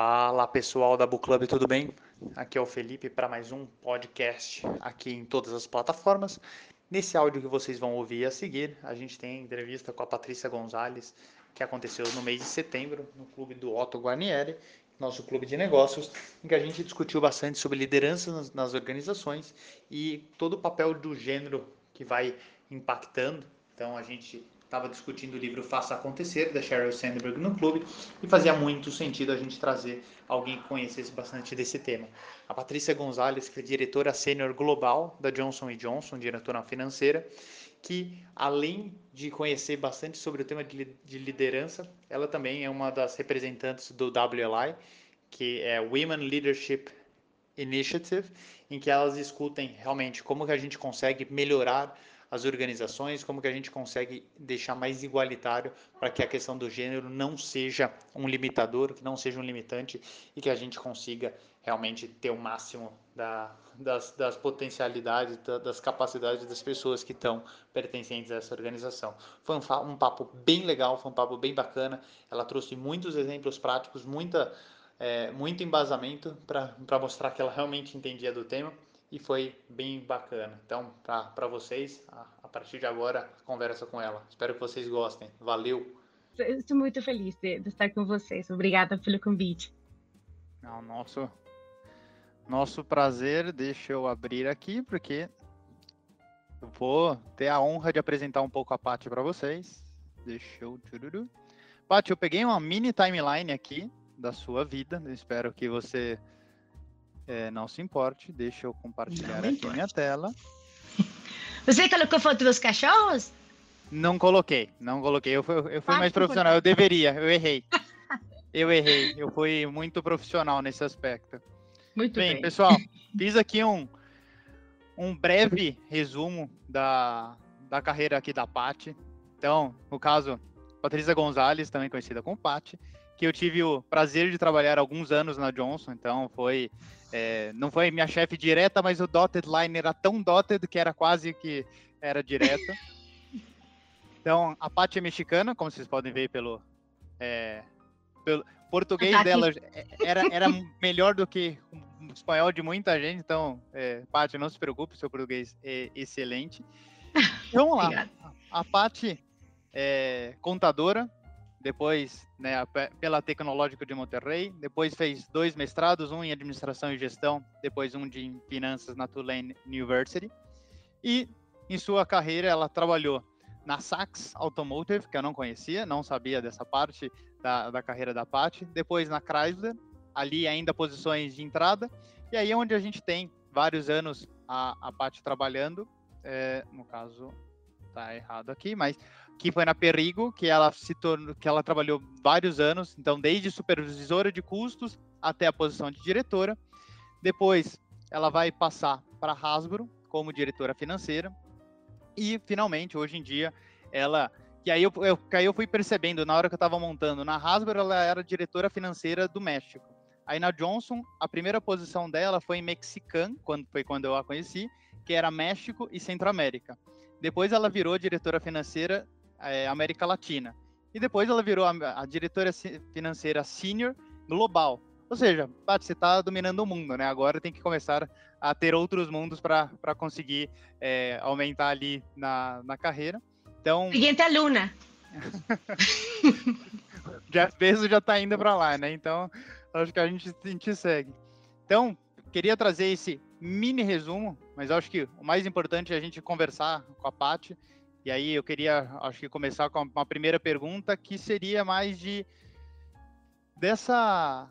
Fala pessoal da Book Club, tudo bem? Aqui é o Felipe para mais um podcast aqui em todas as plataformas. Nesse áudio que vocês vão ouvir a seguir, a gente tem entrevista com a Patrícia Gonzalez, que aconteceu no mês de setembro, no clube do Otto Guarnieri, nosso clube de negócios, em que a gente discutiu bastante sobre liderança nas organizações e todo o papel do gênero que vai impactando. Então a gente estava discutindo o livro Faça Acontecer, da Sheryl Sandberg no clube, e fazia muito sentido a gente trazer alguém que conhecesse bastante desse tema. A Patrícia Gonzalez, que é diretora sênior global da Johnson Johnson, diretora financeira, que além de conhecer bastante sobre o tema de liderança, ela também é uma das representantes do WLI, que é Women Leadership Initiative, em que elas discutem realmente como que a gente consegue melhorar as organizações, como que a gente consegue deixar mais igualitário para que a questão do gênero não seja um limitador, que não seja um limitante e que a gente consiga realmente ter o máximo da, das, das, potencialidades, da, das capacidades das pessoas que estão pertencentes a essa organização. Foi um, um papo bem legal, foi um papo bem bacana. Ela trouxe muitos exemplos práticos, muita, é, muito embasamento para mostrar que ela realmente entendia do tema e foi bem bacana. Então, para vocês, a, a, partir de agora, conversa com ela. Espero que vocês gostem. Valeu! Estou muito feliz de, de estar com vocês. Obrigada pelo convite. Não, nosso, nosso prazer. Deixa eu abrir aqui, porque eu vou ter a honra de apresentar um pouco a Paty para vocês. Deixa eu. Paty, eu peguei uma mini timeline aqui da sua vida. Eu espero que você é, não se importe, deixa eu compartilhar aqui minha tela. Você colocou foto dos cachorros? Não coloquei, não coloquei. Eu fui, eu fui ah, mais profissional, eu deveria, eu errei. Eu errei, eu fui muito profissional nesse aspecto. Muito bem. bem. pessoal, fiz aqui um, um breve resumo da, da carreira aqui da Pati. Então, no caso, Patrícia Gonzalez, também conhecida como Pati, que eu tive o prazer de trabalhar alguns anos na Johnson, então foi é, não foi minha chefe direta, mas o dotted line era tão dotted que era quase que era direta. Então, a Paty é mexicana, como vocês podem ver pelo, é, pelo português tá dela era, era melhor do que o espanhol de muita gente, então, é, Paty, não se preocupe, seu português é excelente. Então, vamos lá. A Paty é contadora, depois né, pela Tecnológica de Monterrey, depois fez dois mestrados, um em Administração e Gestão, depois um de Finanças na Tulane University. E em sua carreira ela trabalhou na Saks Automotive, que eu não conhecia, não sabia dessa parte da, da carreira da Pat, depois na Chrysler, ali ainda posições de entrada, e aí é onde a gente tem vários anos a, a Pat trabalhando, é, no caso, tá errado aqui, mas que foi na Perigo, que ela se tornou, que ela trabalhou vários anos, então desde supervisora de custos até a posição de diretora. Depois ela vai passar para Hasbro como diretora financeira e finalmente hoje em dia ela que aí eu, eu, aí eu fui percebendo na hora que eu estava montando na Hasbro ela era diretora financeira do México. Aí na Johnson a primeira posição dela foi em Mexican, quando foi quando eu a conheci, que era México e Centro-América. Depois ela virou diretora financeira é, América Latina. E depois ela virou a, a diretora financeira senior global. Ou seja, você está dominando o mundo, né? Agora tem que começar a ter outros mundos para conseguir é, aumentar ali na, na carreira. Então. Seguinte aluna. Jeff Bezos já está indo para lá, né? Então, acho que a gente, a gente segue. Então, queria trazer esse mini resumo, mas acho que o mais importante é a gente conversar com a Paty e aí eu queria, acho que começar com uma primeira pergunta que seria mais de dessa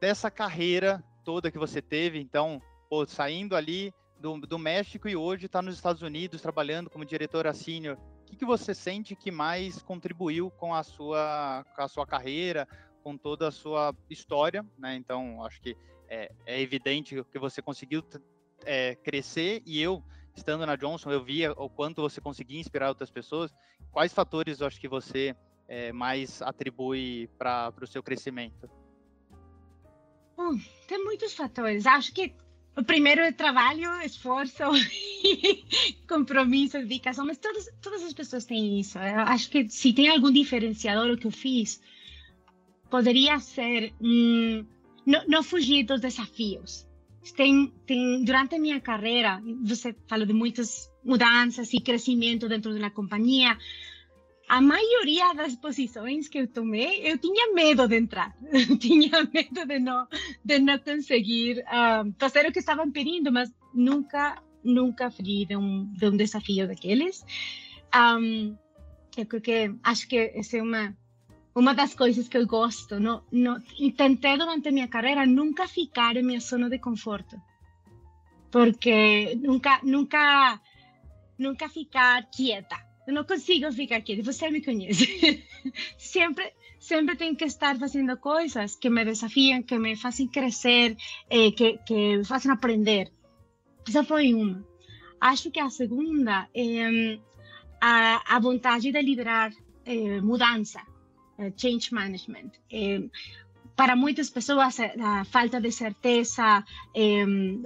dessa carreira toda que você teve, então, pô, saindo ali do, do México e hoje está nos Estados Unidos trabalhando como diretora sênior. O que, que você sente que mais contribuiu com a sua com a sua carreira, com toda a sua história, né? Então, acho que é, é evidente que você conseguiu é, crescer e eu estando na Johnson, eu via o quanto você conseguia inspirar outras pessoas. Quais fatores eu acho que você é, mais atribui para o seu crescimento? Hum, tem muitos fatores. Acho que o primeiro é trabalho, esforço, compromisso, dedicação, mas todas, todas as pessoas têm isso. Eu acho que se tem algum diferenciador o que eu fiz, poderia ser hum, não, não fugir dos desafios. Tem, tem, durante a minha carreira, você falou de muitas mudanças e crescimento dentro da companhia. A maioria das posições que eu tomei, eu tinha medo de entrar, eu tinha medo de não, de não conseguir uh, fazer o que estavam pedindo, mas nunca, nunca fui de um, de um desafio daqueles. Um, eu creo que acho que essa é uma uma das coisas que eu gosto. Não, não, tentei durante a minha carreira nunca ficar em minha zona de conforto, porque nunca, nunca, nunca ficar quieta. Eu não consigo ficar quieta. Você me conhece. sempre, sempre tenho que estar fazendo coisas que me desafiam, que me fazem crescer, eh, que, que me fazem aprender. Essa foi uma. Acho que a segunda é a, a vontade de liderar eh, mudança, change management. Eh, para muitas pessoas, a falta de certeza,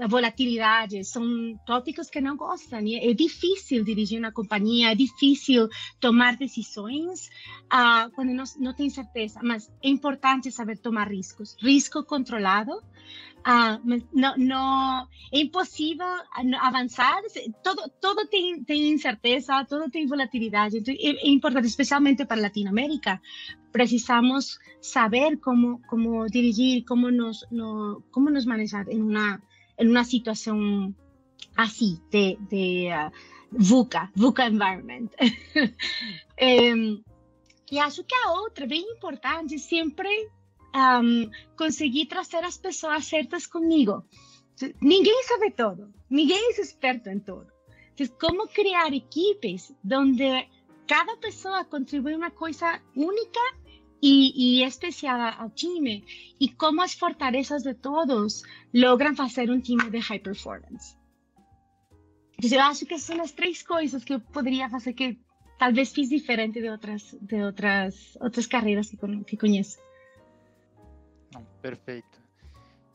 a volatilidade, são tópicos que não gostam. É difícil dirigir uma companhia, é difícil tomar decisões uh, quando não, não tem certeza, mas é importante saber tomar riscos. Risco controlado ah, no, no, é impossível avançar, todo, todo tem, tem incerteza, todo tem volatilidade, então é, é importante, especialmente para Latinoamérica, precisamos saber como, como dirigir, como nos, no, nos manejar em uma, em uma situação assim, de, de uh, VUCA, VUCA environment. e acho que a outra, bem importante, sempre um, conseguir trazer as pessoas certas comigo. Ninguém sabe todo, ninguém é experto em tudo. Então, como criar equipes onde cada pessoa contribui uma coisa única e, especial ao time e como as fortalezas de todos logram fazer um time de high performance. Então, eu acho que são as três coisas que eu poderia fazer que talvez fiz diferente de outras de outras outras carreiras que, que conheço. Perfeito.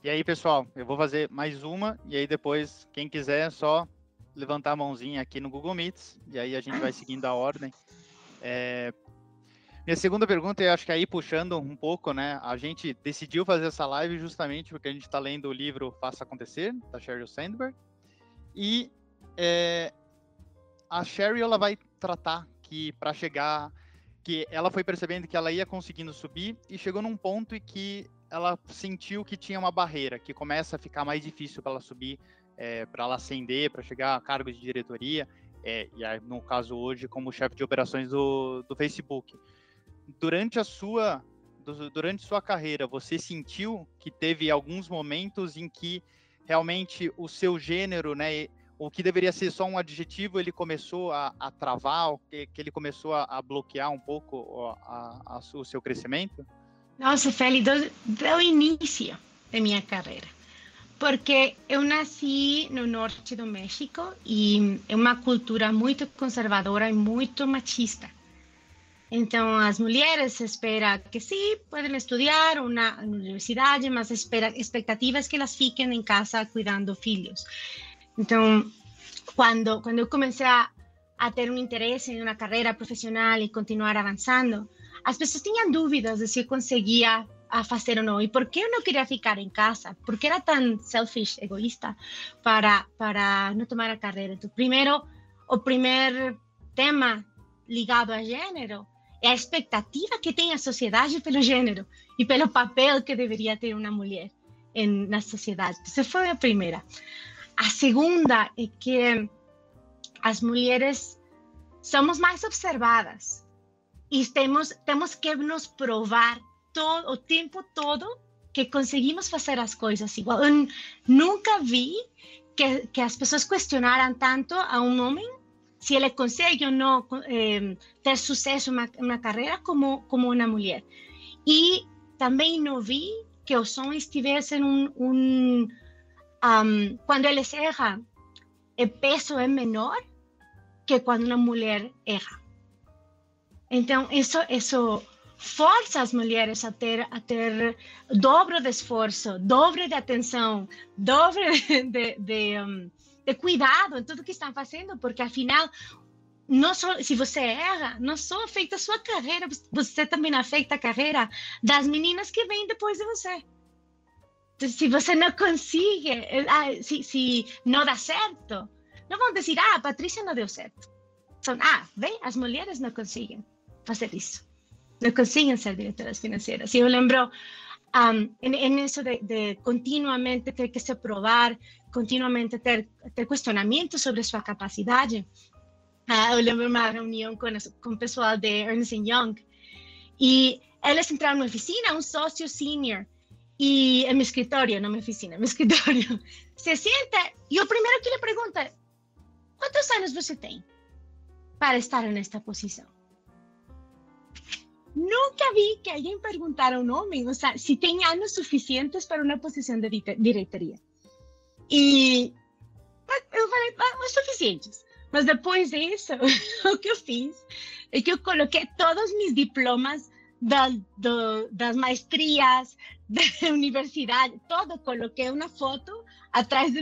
E aí, pessoal, eu vou fazer mais uma e aí depois, quem quiser, é só levantar a mãozinha aqui no Google Meets e aí a gente vai seguindo a ordem. É... Minha segunda pergunta, eu acho que aí puxando um pouco, né? A gente decidiu fazer essa live justamente porque a gente está lendo o livro Faça Acontecer, da Sheryl Sandberg. E é... a Sheryl, ela vai tratar que para chegar que ela foi percebendo que ela ia conseguindo subir e chegou num ponto em que ela sentiu que tinha uma barreira, que começa a ficar mais difícil para ela subir, é, para ela ascender, para chegar a cargo de diretoria, é, e aí, no caso hoje como chefe de operações do, do Facebook. Durante a sua durante sua carreira, você sentiu que teve alguns momentos em que realmente o seu gênero, né, o que deveria ser só um adjetivo, ele começou a, a travar, que, que ele começou a, a bloquear um pouco a, o seu crescimento? Nossa, Feli, do, início da minha carreira. Porque eu nasci no norte do México e é uma cultura muito conservadora e muito machista. Então, as mulheres esperam que sim, podem estudar na universidade, mas espera, expectativas que elas fiquem em casa cuidando filhos. Então, quando, quando eu comecei a, a ter um interesse em uma carreira profissional e continuar avançando, as pessoas tinham dúvidas de se eu conseguia a fazer ou não. E por que eu não queria ficar em casa? Por que era tão selfish, egoísta, para, para não tomar a carreira? Então, primeiro, o primeiro tema ligado a gênero é a expectativa que tem a sociedade pelo gênero e pelo papel que deveria ter uma mulher em, na sociedade. Essa foi a primeira. A segunda é que as mulheres somos mais observadas e temos, temos que nos provar todo, o tempo todo que conseguimos fazer as coisas igual. Nunca vi que, que as pessoas questionaram tanto a um homem se ele consegue ou não eh, ter sucesso na, na carreira como, como uma mulher. E também não vi que os homens tivessem um, um um, quando eles erram, o peso é menor que quando uma mulher erra. Então, isso, isso força as mulheres a ter, a ter dobro de esforço, dobro de atenção, dobro de, de, de cuidado em tudo que estão fazendo, porque afinal, não só, se você erra, não só afeta a sua carreira, você também afeta a carreira das meninas que vêm depois de você. se você não consegue, eh, se, se não dá certo, não vão dizer, ah, a Patrícia não deu certo. São, ah, vê, as mulheres não conseguem fazer isso. Não conseguem ser diretoras financeiras. E eu lembro um, en, en, eso de, de, continuamente ter que se provar, continuamente ter, ter questionamento sobre sua capacidade. Uh, eu lembro uma reunião com, com o pessoal de Ernst Young e eles entraram na oficina, um sócio senior, e en mi escritorio, no mi oficina, en mi escritorio, se sienta y lo primero que le pregunta, ¿cuántos años você tem para estar en esta posición? Nunca vi que alguien preguntara a un hombre, o sea, si tiene años suficientes para una posición de directoría. Y eu falei, ah, suficientes. Mas depois disso, o que eu fiz é que eu coloquei todos mis diplomas da, do, das maestrias, da universidade, todo, coloquei uma foto atrás de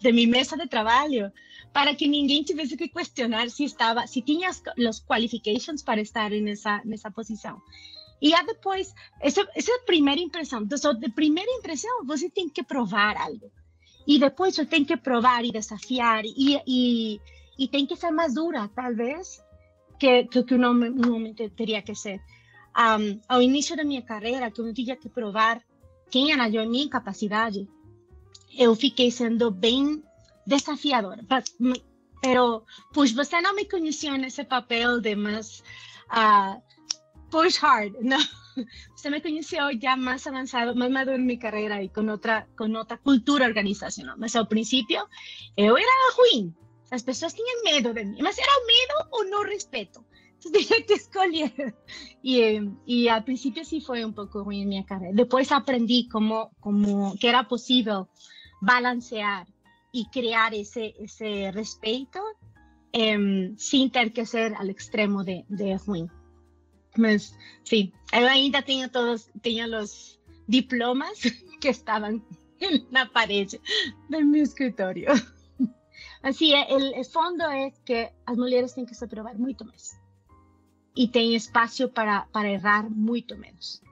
de mi mesa de trabalho para que ninguém tivesse que questionar se estava, se tinha as qualifications para estar nessa nessa posição. E já depois, essa, essa é a primeira impressão. Então, de primeira impressão, você tem que provar algo. E depois você tem que provar e desafiar. E, e, e tem que ser mais dura, talvez, que, que, que un hombre teria que ser. Um, ao início da minha carreira, que eu tinha que provar quem era eu, a minha capacidade, eu fiquei sendo bem desafiadora. Pero, pues você não me conhecia nesse papel de mais uh, push hard, não. Você me conheceu já mais avançado, mais maduro em minha carreira e com outra, com outra cultura organizacional. Mas ao princípio, eu era ruim. Las personas tenían miedo de mí. Más era miedo o no respeto. Entonces tenía que escoger. Y, y al principio sí fue un poco ruim en mi carrera. Después aprendí cómo, cómo, que era posible balancear y crear ese, ese respeto eh, sin tener que ser al extremo de, de ruim. Mas, sí, eu ainda tenho todos, tenho los diplomas que estaban en la pared de mi escritorio. Assim, o fundo é que as mulheres têm que se provar muito mais. E tem espaço para, para errar muito menos.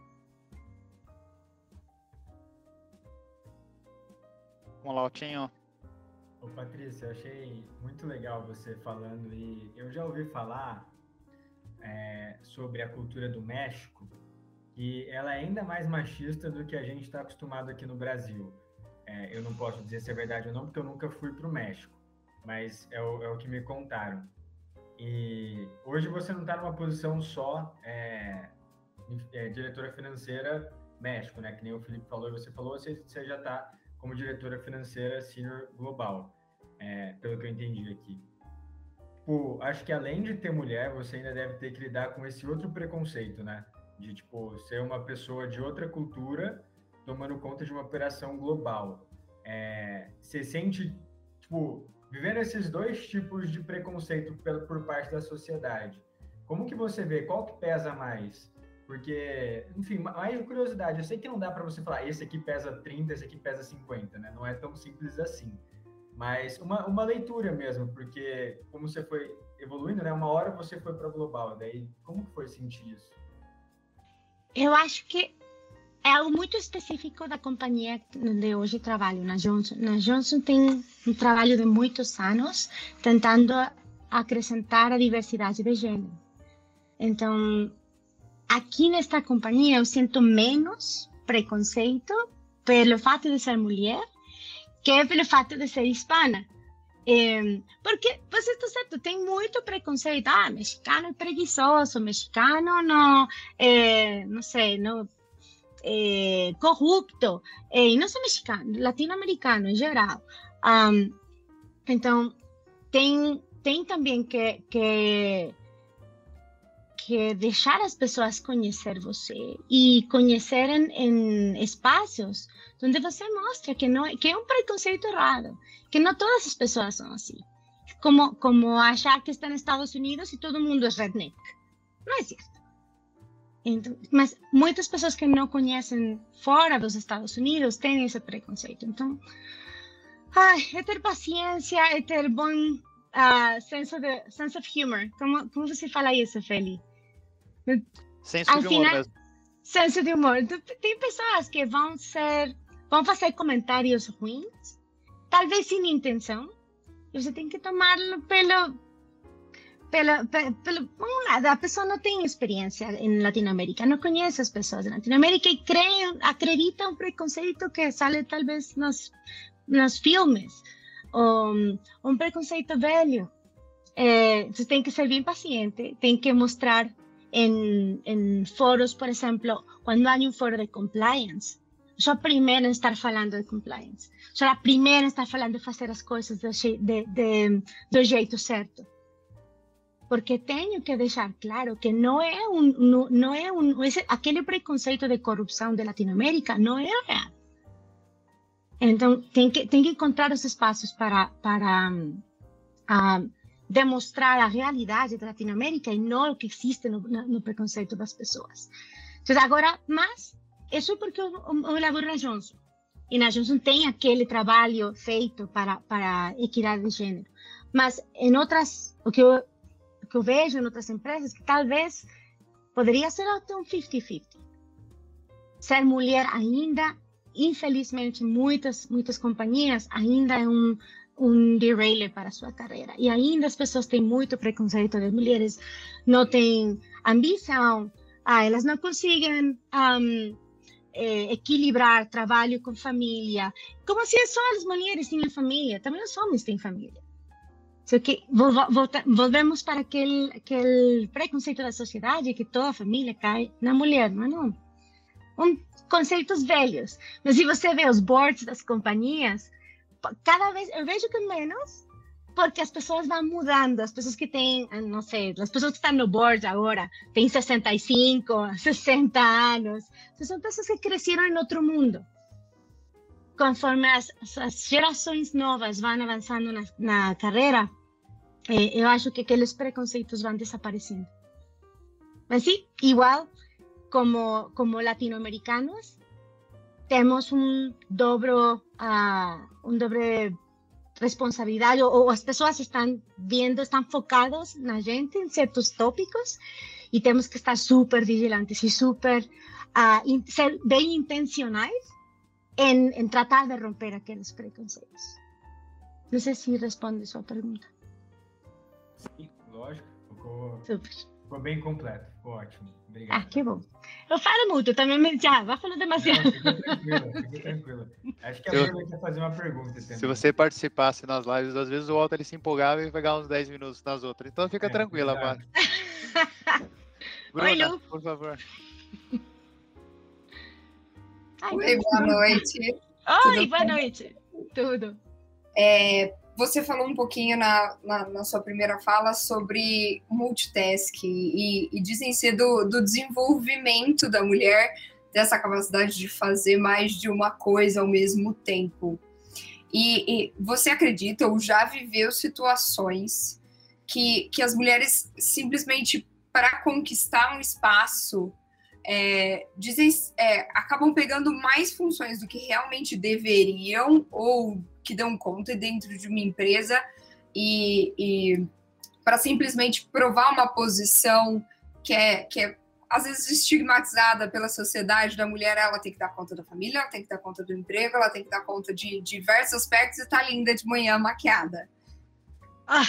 Vamos lá, Otinho. Ô, Patrícia, eu achei muito legal você falando e eu já ouvi falar é, sobre a cultura do México e ela é ainda mais machista do que a gente está acostumado aqui no Brasil. É, eu não posso dizer se é verdade ou não, porque eu nunca fui para o México mas é o, é o que me contaram. E hoje você não está numa posição só é, é, diretora financeira México, né? Que nem o Felipe falou e você falou, você, você já está como diretora financeira senior global, é, pelo que eu entendi aqui. Acho que além de ter mulher, você ainda deve ter que lidar com esse outro preconceito, né? De, tipo, ser uma pessoa de outra cultura tomando conta de uma operação global. É, você sente, tipo, vivendo esses dois tipos de preconceito por, por parte da sociedade, como que você vê? Qual que pesa mais? Porque, enfim, mais curiosidade, eu sei que não dá para você falar, esse aqui pesa 30, esse aqui pesa 50, né? Não é tão simples assim. Mas uma, uma leitura mesmo, porque como você foi evoluindo, né? Uma hora você foi para global, daí como que foi sentir isso? Eu acho que é algo muito específico da companhia onde hoje trabalho, na Johnson. Na Johnson tem um trabalho de muitos anos tentando acrescentar a diversidade de gênero. Então, aqui nesta companhia eu sinto menos preconceito pelo fato de ser mulher que pelo fato de ser hispana. É, porque você está certo, tem muito preconceito. Ah, mexicano é preguiçoso, mexicano não, é, não sei, não eh, corrupto, eh, e não só mexicano, latino-americano em geral. Um, então, tem, tem também que, que, que deixar as pessoas conhecer você e conhecerem em espaços onde você mostra que não que é um preconceito errado, que não todas as pessoas são assim. Como, como achar que está nos Estados Unidos e todo mundo é redneck. Não é certo. Então, mas muitas pessoas que não conhecem fora dos Estados Unidos têm esse preconceito. Então, ai, é ter paciência, é ter bom uh, senso de sense of humor. Como, como você fala isso, Feli? Senso de humor senso de humor. Tem pessoas que vão ser, vão fazer comentários ruins, talvez sem intenção, e você tem que tomá-lo pelo, pelo, pelo, vamos lá, a pessoa não tem experiência em Latinoamérica, não conhece as pessoas em Latinoamérica e acredita um preconceito que sale talvez nos, nos filmes, um, um preconceito velho. É, você tem que ser bem paciente, tem que mostrar en, en foros, por ejemplo, cuando hay un foro de compliance, sou a primeira a estar falando de compliance. Sou a primeira a estar falando de fazer as coisas do, de, de, do jeito certo. Porque tenho que deixar claro que não é um, não, não é um, esse, aquele preconceito de corrupção de Latinoamérica não é real. Então, tem que, que encontrar os espaços para, para uh, demonstrar a realidade da Latinoamérica e não o que existe no, no preconceito das pessoas. Então, agora, mas isso é porque eu, eu elaboro na Johnson. E na Johnson tem aquele trabalho feito para, para equidade de gênero. Mas em outras, o que eu, o que eu vejo em outras empresas, que talvez poderia ser até um 50-50. Ser mulher ainda, infelizmente, muitas, muitas companhias ainda é um, um derailer para sua carreira. E ainda as pessoas têm muito preconceito das mulheres, não têm ambição, ah, elas não conseguem um, é, equilibrar trabalho com família. Como se só as mulheres tinham família, também os homens têm família. Só que voltamos para aquele, aquele preconceito da sociedade que toda a família cai na mulher, é não? Um, conceitos velhos. Mas se você vê os boards das companhias, cada vez vejo que menos, porque as pessoas vão mudando, as pessoas que têm, ah, não sei, as pessoas que estão no board agora, têm 65, 60 anos, são pessoas que cresceram em outro mundo. Conforme as, as gerações novas vão avançando na, na carreira, eh, acho que aqueles preconceitos vão desaparecendo. Mas sim, igual como, como latino-americanos, temos dobro, uh, um dobre responsabilidade, ou, ou, as pessoas estão vendo, estão focadas na gente em certos tópicos, e temos que estar super vigilantes e super, uh, in, ser bem intencionais em, em, tratar de romper aqueles preconceitos. Não sei se responde a sua pergunta. Sim, lógico. Ficou, super. Ficou bem completo, ficou ótimo. Obrigado. Ah, que bom. Eu falo muito, também me... já, vai falando demasiado. Não, fica tranquila, fica tranquila. Acho que a eu... quer fazer uma pergunta também. Se você participasse nas lives, às vezes o Walter ele se empolgava e pegava uns 10 minutos nas outras. Então fica é, tranquila, mano. Oi, Lu. por favor. Ai, Oi, boa noite. Oi, boa noite. Tudo. É, você falou um pouquinho na, na, na, sua primeira fala sobre multitask e, e dizem ser do, do desenvolvimento da mulher dessa capacidade de fazer mais de uma coisa ao mesmo tempo. E, e você acredita ou já viveu situações que, que as mulheres simplesmente para conquistar um espaço é, dizem, é, acabam pegando mais funções do que realmente deveriam ou que dão conta dentro de uma empresa e, e para simplesmente provar uma posição que é, que é às vezes estigmatizada pela sociedade da mulher, ela tem que dar conta da família, ela tem que dar conta do emprego, ela tem que dar conta de, diversos aspectos e tá linda de manhã maquiada. Ah,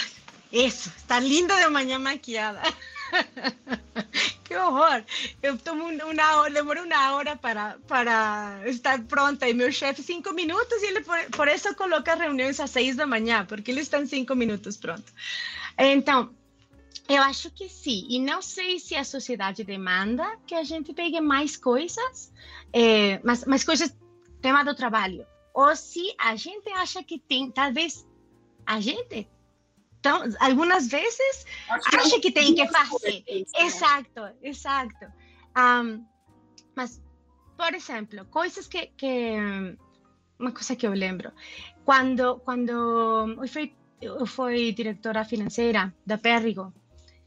isso, está linda de manhã maquiada. que horror! Eu tomo uma hora, demoro uma hora para, para estar pronta e meu chefe cinco minutos e ele por, por isso coloca reuniões às seis da manhã, porque ele está em cinco minutos pronto. Então, eu acho que sim. E não sei se a sociedade demanda que a gente pegue mais coisas, é, mais, mais coisas tema do trabalho. Ou se a gente acha que tem, talvez a gente então, algumas vezes acha que tem que fazer. Né? Exato, exato. Um, mas, por exemplo, coisas que, que uma coisa que eu lembro, quando quando eu fui eu fui diretora financeira da Perrigo,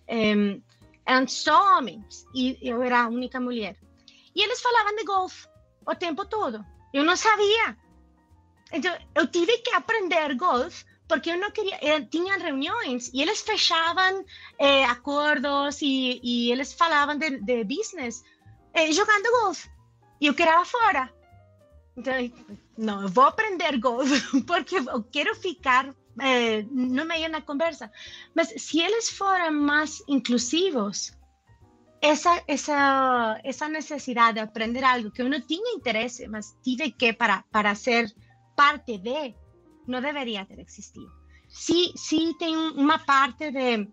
um, eram só homens e eu era a única mulher. E eles falavam de golfe o tempo todo. Eu não sabia. Então, eu tive que aprender golfe porque eu não queria, tinham reuniões e eles fechavam eh, acordos e, e, eles falavam de, de business é, jogando golfe. E eu queria fora. Então, não, eu vou aprender golfe, porque eu quero ficar é, no meio da conversa. Mas se eles forem mais inclusivos, essa, essa, essa necessidade de aprender algo que eu não tinha interesse, mas tive que para, para ser parte de, não deveria ter existido. Se, se tem uma parte de.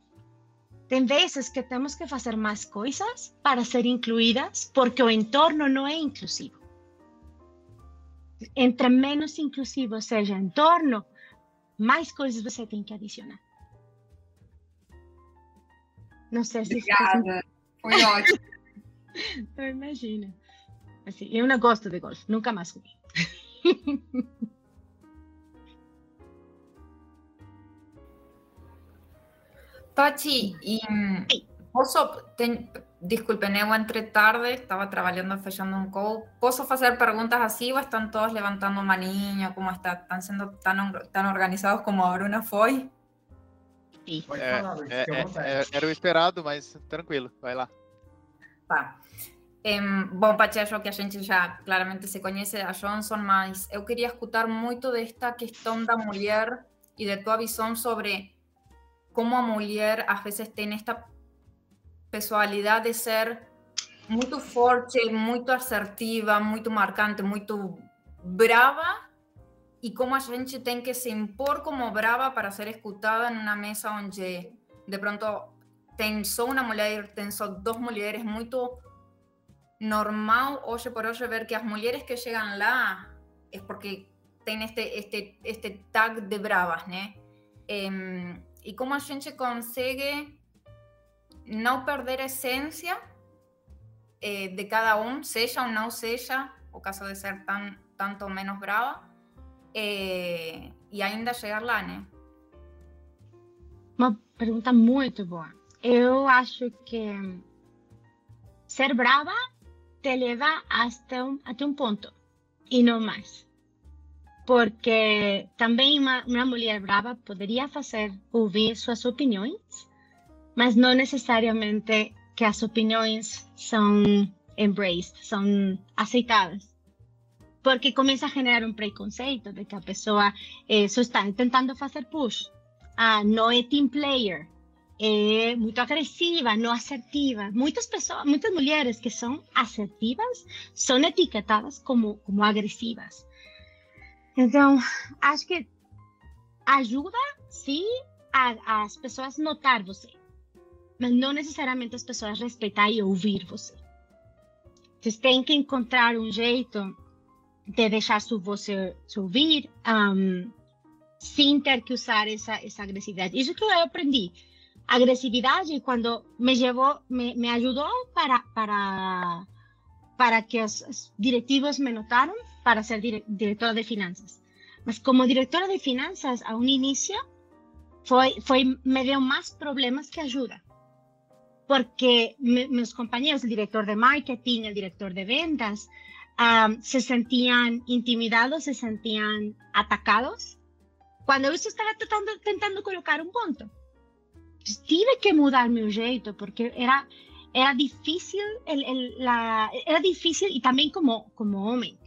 Tem vezes que temos que fazer mais coisas para ser incluídas, porque o entorno não é inclusivo. Entre menos inclusivo seja o entorno, mais coisas você tem que adicionar. Não sei se. Obrigada. Foi ótimo. eu imagino. Assim, eu não gosto de golfe, nunca mais fui. Pachi, y posso, ten, disculpen, eu entre tarde, estaba trabajando, fechando un call. ¿Posso hacer preguntas así o están todos levantando maninha? ¿Cómo está? ¿Están siendo tan, tan organizados como a Bruna foi? Sim. É, é, era o esperado, mas tranquilo, vai lá. Tá. Um, bom, Paty, acho que a gente já claramente se conhece a Johnson, mas eu queria escutar muito desta questão da mulher e de tua visão sobre como a mulher às vezes tem esta personalidade de ser muito forte, muito assertiva, muito marcante, muito brava e como a gente tem que se impor como brava para ser escutada em uma mesa onde de pronto tem só uma mulher, tem só duas mulheres, muito normal hoje por hoje ver que as mulheres que chegam lá é porque tem este, este, este tag de bravas, né? E como a gente consegue não perder a essência eh, de cada um, seja ou não seja, o caso de ser tão, tanto menos brava, eh, e ainda chegar lá, né? Uma pergunta muito boa. Eu acho que ser brava te leva até um, até um ponto e não mais porque também uma, uma mulher brava poderia fazer ouvir suas opiniões, mas não necessariamente que as opiniões são embraced, são aceitadas. Porque começa a generar um preconceito de que a pessoa eh, só está tentando fazer push. Ah, não é team player, é muito agressiva, não assertiva. Muitas pessoas, muitas mulheres que são assertivas são etiquetadas como, como agressivas. Então, acho que ajuda, sim, a, as pessoas notar você, mas não necessariamente as pessoas respeitar e ouvir você. Vocês têm que encontrar um jeito de deixar voz se ouvir, um, sem ter que usar essa, essa agressividade. Isso que eu aprendi. Agressividade, quando me levou, me, me ajudou para, para, para que os, os diretivos me notaram para ser dire directora de finanças. Mas como diretora de finanças, a um início, foi, foi, me deu mais problemas que ajuda. Porque me, meus companheiros, o diretor de marketing, o diretor de vendas, um, se sentiam intimidados, se sentiam atacados, quando eu estava tentando, tentando colocar um ponto. Tive que mudar meu jeito, porque era, era difícil, el, el, la, era difícil e também como, como homem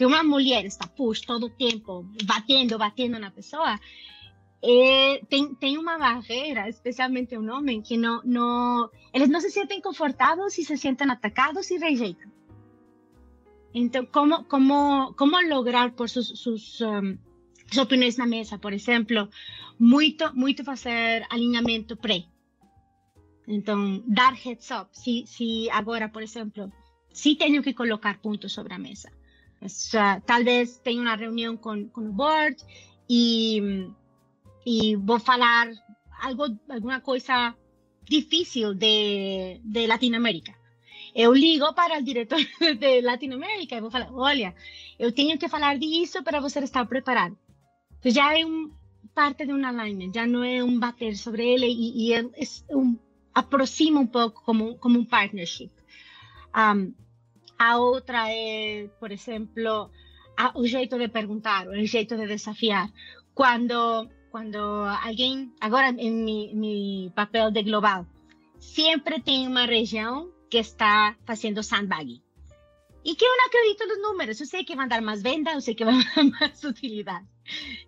que uma mulher está push todo o tempo, batendo, batendo na pessoa, é, tem, tem uma barreira, especialmente um homem, que não, não, eles não se sentem confortáveis e se sentem atacados e rejeitam. Então, como, como, como lograr por sus, um, sus opiniões na mesa, por exemplo, muito, muito fazer alinhamento pré. Então, dar heads up. Se, se agora, por exemplo, se tenho que colocar pontos sobre a mesa, sea, tal vez tenha uma reunião com, com o board e, e vou falar algo, alguma coisa difícil de, de Latinoamérica. Eu ligo para o diretor de Latinoamérica e vou falar, olha, eu tenho que falar disso para você estar preparado. Então, já é um, parte de um alignment, já não é um bater sobre ele e, e é, aproxima um pouco como, como um partnership. Um, a outra é, por exemplo, a, o jeito de perguntar, o jeito de desafiar. Quando, quando alguém, agora em meu papel de global, sempre tem uma região que está fazendo sandbagging. E que eu não acredito nos números. Eu sei que vai dar mais venda, eu sei que vai dar mais utilidade.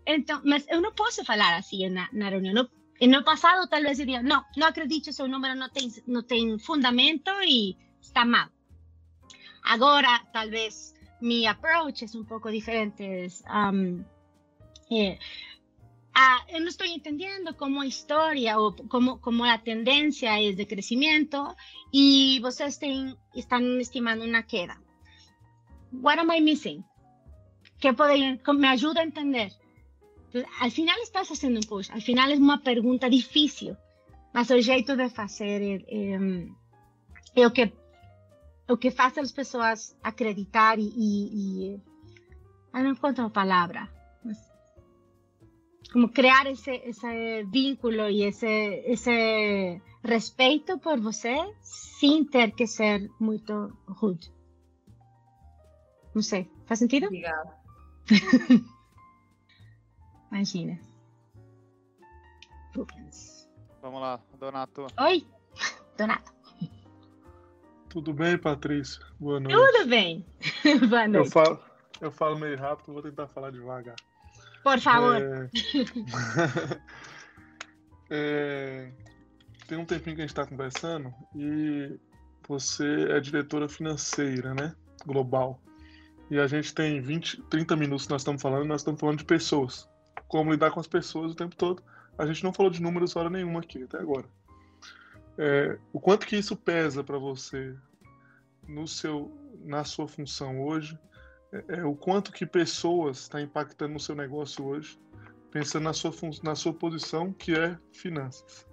Então, mas eu não posso falar assim na, na reunião. No, no passado, talvez eu diria, não, não acredito, seu número não tem, não tem fundamento e está mal. Agora, talvez, mi approach é um pouco diferente. Um, eh, ah, eu não estou entendendo como a história ou como, como a tendência é de crescimento e vocês têm, estão estimando uma queda. What am I missing? Que podem, me ajuda a entender. al final estás haciendo un push, al final es una pregunta difícil, mas o jeito de fazer é, é, é o que o que faz as pessoas acreditar e, e, e eu não encontro a palavra, mas como criar esse, esse vínculo e esse, esse respeito por você sem ter que ser muito rude. Não sei, faz sentido? Obrigada. Imagina. Vamos lá, Donato. Oi, Donato. Tudo bem, Patrícia? Boa noite. Tudo bem. Boa noite. Eu falo, eu falo meio rápido, vou tentar falar devagar. Por favor. É... é... Tem um tempinho que a gente está conversando e você é diretora financeira, né? Global. E a gente tem 20, 30 minutos que nós estamos falando, nós estamos falando de pessoas como lidar com as pessoas o tempo todo. A gente não falou de números hora nenhuma aqui até agora. É, o quanto que isso pesa para você no seu, na sua função hoje? É, é o quanto que pessoas está impactando no seu negócio hoje, pensando na sua, na sua posição que é finanças.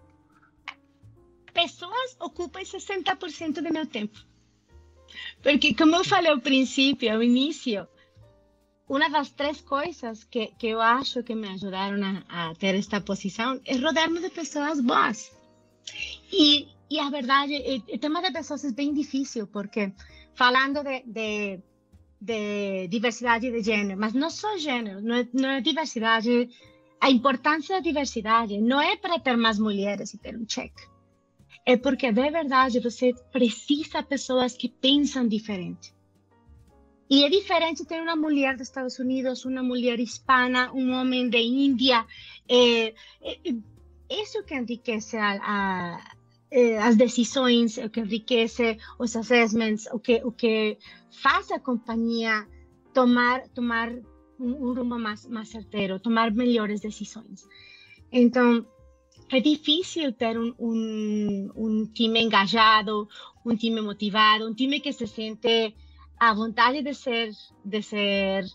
Pessoas ocupam 60% do meu tempo. Porque, como eu falei ao princípio, ao início, uma das três coisas que, que eu acho que me ajudaram a, a ter esta posição é rodar-me de pessoas boas. E, e a verdade, o, o tema de pessoas é bem difícil, porque falando de, de, de diversidade de gênero, mas não só gênero, não é, não é diversidade, a importância da diversidade não é para ter mais mulheres e ter um cheque. É porque, de verdade, você precisa de pessoas que pensam diferente e é diferente ter uma mulher dos Estados Unidos, uma mulher hispana, um homem da Índia. É, é, isso que enriquece a, a, as decisões, o que enriquece os assessments, o que, o que faz a companhia tomar, tomar um, um rumo mais, mais certeiro, tomar melhores decisões. Então, é difícil ter um, um, um time engajado, um time motivado, um time que se sente a vontade de ser, de ser,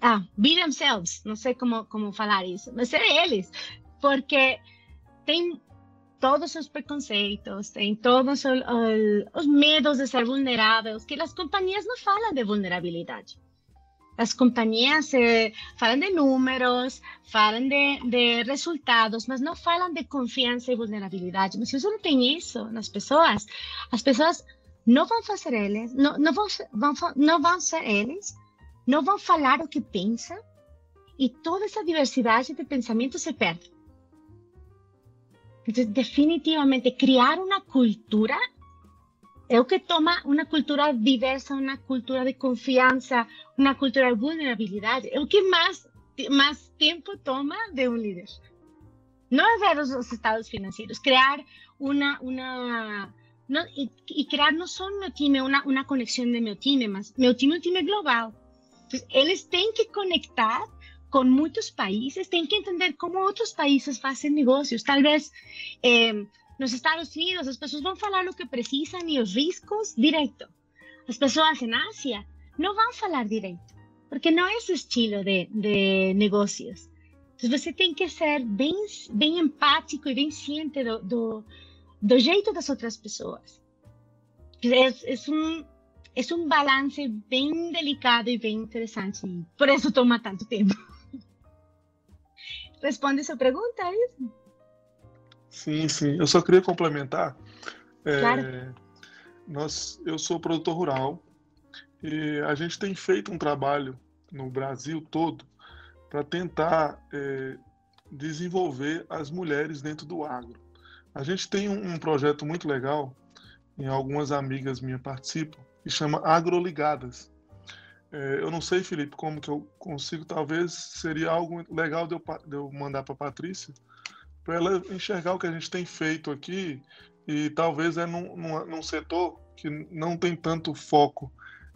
ah, be themselves, não sei como, como falar isso, mas ser eles, porque tem todos os preconceitos, tem todos os, os medos de ser vulneráveis, que as companhias não falam de vulnerabilidade. As companhias eh, falam de números, falam de, de, resultados, mas não falam de confiança e vulnerabilidade. Mas se você não tem isso nas pessoas, as pessoas não vão fazer eles, não, não, vão, vão, não vão ser eles, não vão falar o que pensam e toda essa diversidade de pensamento se perde. Então, definitivamente, criar uma cultura é o que toma uma cultura diversa, uma cultura de confiança, uma cultura de vulnerabilidade, é o que mais, mais tempo toma de um líder. Não é ver os, os estados financeiros, criar uma, uma no, e, e, criar não só no meu time uma, uma conexão de meu time, mas meu time é um time global. Então, eles têm que conectar com muitos países, têm que entender como outros países fazem negócios. Talvez eh, nos Estados Unidos as pessoas vão falar o que precisam e os riscos direto. As pessoas em Ásia não vão falar direito, porque não é esse estilo de, de negócios. Você tem que ser bem, bem empático e bem ciente do, do do jeito das outras pessoas. É, é, um, é um balance bem delicado e bem interessante. Por isso toma tanto tempo. Responde sua pergunta, é isso? Sim, sim. Eu só queria complementar. É, claro. nós, eu sou produtor rural e a gente tem feito um trabalho no Brasil todo para tentar é, desenvolver as mulheres dentro do agro. A gente tem um, um projeto muito legal e algumas amigas minhas participam, que chama Agroligadas. É, eu não sei, Felipe, como que eu consigo, talvez seria algo legal de eu, de eu mandar para Patrícia, para ela enxergar o que a gente tem feito aqui, e talvez é num, num, num setor que não tem tanto foco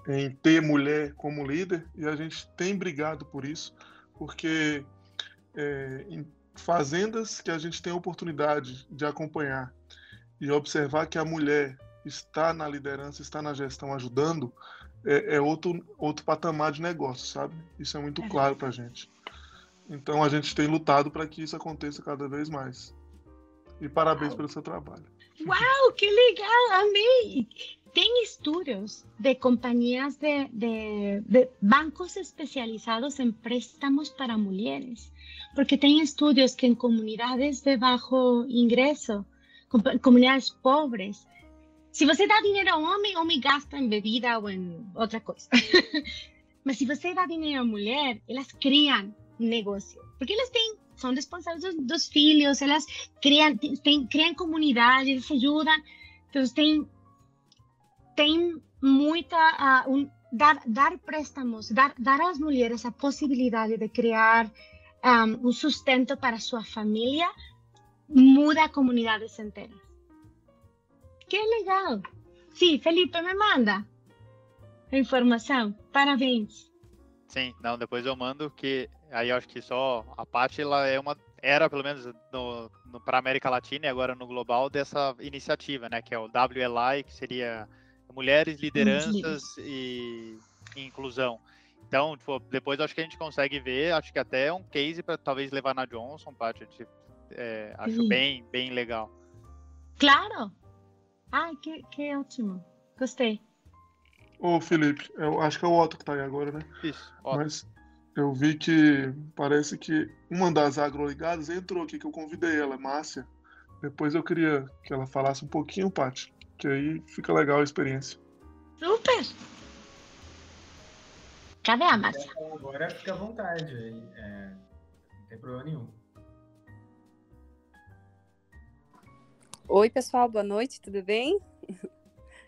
em ter mulher como líder, e a gente tem brigado por isso, porque é, em fazendas que a gente tem a oportunidade de acompanhar e observar que a mulher está na liderança, está na gestão ajudando, é, é outro, outro patamar de negócio, sabe? Isso é muito é. claro para a gente. Então a gente tem lutado para que isso aconteça cada vez mais. E parabéns Uau. pelo seu trabalho. Uau, que legal! Amei! Tem estudos de companhias de, de, de, bancos especializados em préstamos para mulheres, porque tem estudos que em comunidades de baixo ingresso, comunidades pobres, se você dá dinheiro a um homem, homem gasta em bebida ou em outra coisa. Mas se você dá dinheiro a mulher, elas criam negócio, porque elas têm são responsáveis dos, dos filhos, elas criam, tem, criam comunidades, se ajudam. Então, tem, tem muita. Uh, um, dar, préstamos, dar, dar às mulheres a possibilidade de criar um, um sustento para sua família, muda comunidades inteiras. Que legal! Sim, Felipe, me manda a informação. Parabéns. Sim, não, depois eu mando que aí eu acho que só a parte ela é uma era pelo menos no, no para América Latina e agora no global dessa iniciativa, né, que é o WLI, que seria mulheres, lideranças e, e inclusão. Então, tipo, depois acho que a gente consegue ver, acho que até um case para talvez levar na Johnson, Paty, é, acho bem bem legal. Claro. Ai, que, que ótimo. Gostei. Ô, Felipe, eu acho que é o Otto que tá aí agora, né? Isso, Otto. Mas eu vi que parece que uma das agroligadas entrou aqui, que eu convidei ela, Márcia. Depois eu queria que ela falasse um pouquinho, Paty, que aí fica legal a experiência. Super! Cadê a Márcia? Agora fica à vontade, é, não tem problema nenhum. Oi, pessoal, boa noite, tudo bem?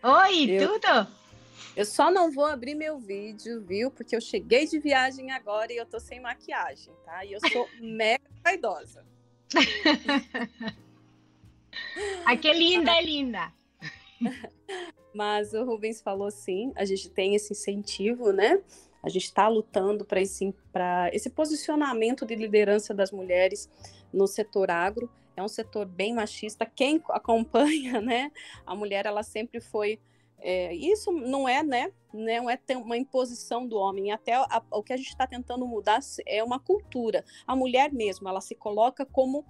Oi, eu... tudo? Eu só não vou abrir meu vídeo, viu? Porque eu cheguei de viagem agora e eu tô sem maquiagem, tá? E eu sou mega vaidosa. Ai, que linda, é linda. Mas o Rubens falou sim, a gente tem esse incentivo, né? A gente está lutando para esse, esse posicionamento de liderança das mulheres no setor agro. É um setor bem machista. Quem acompanha, né? A mulher, ela sempre foi é, isso não é, né? Não é uma imposição do homem. Até a, o que a gente está tentando mudar é uma cultura. A mulher mesmo, ela se coloca como,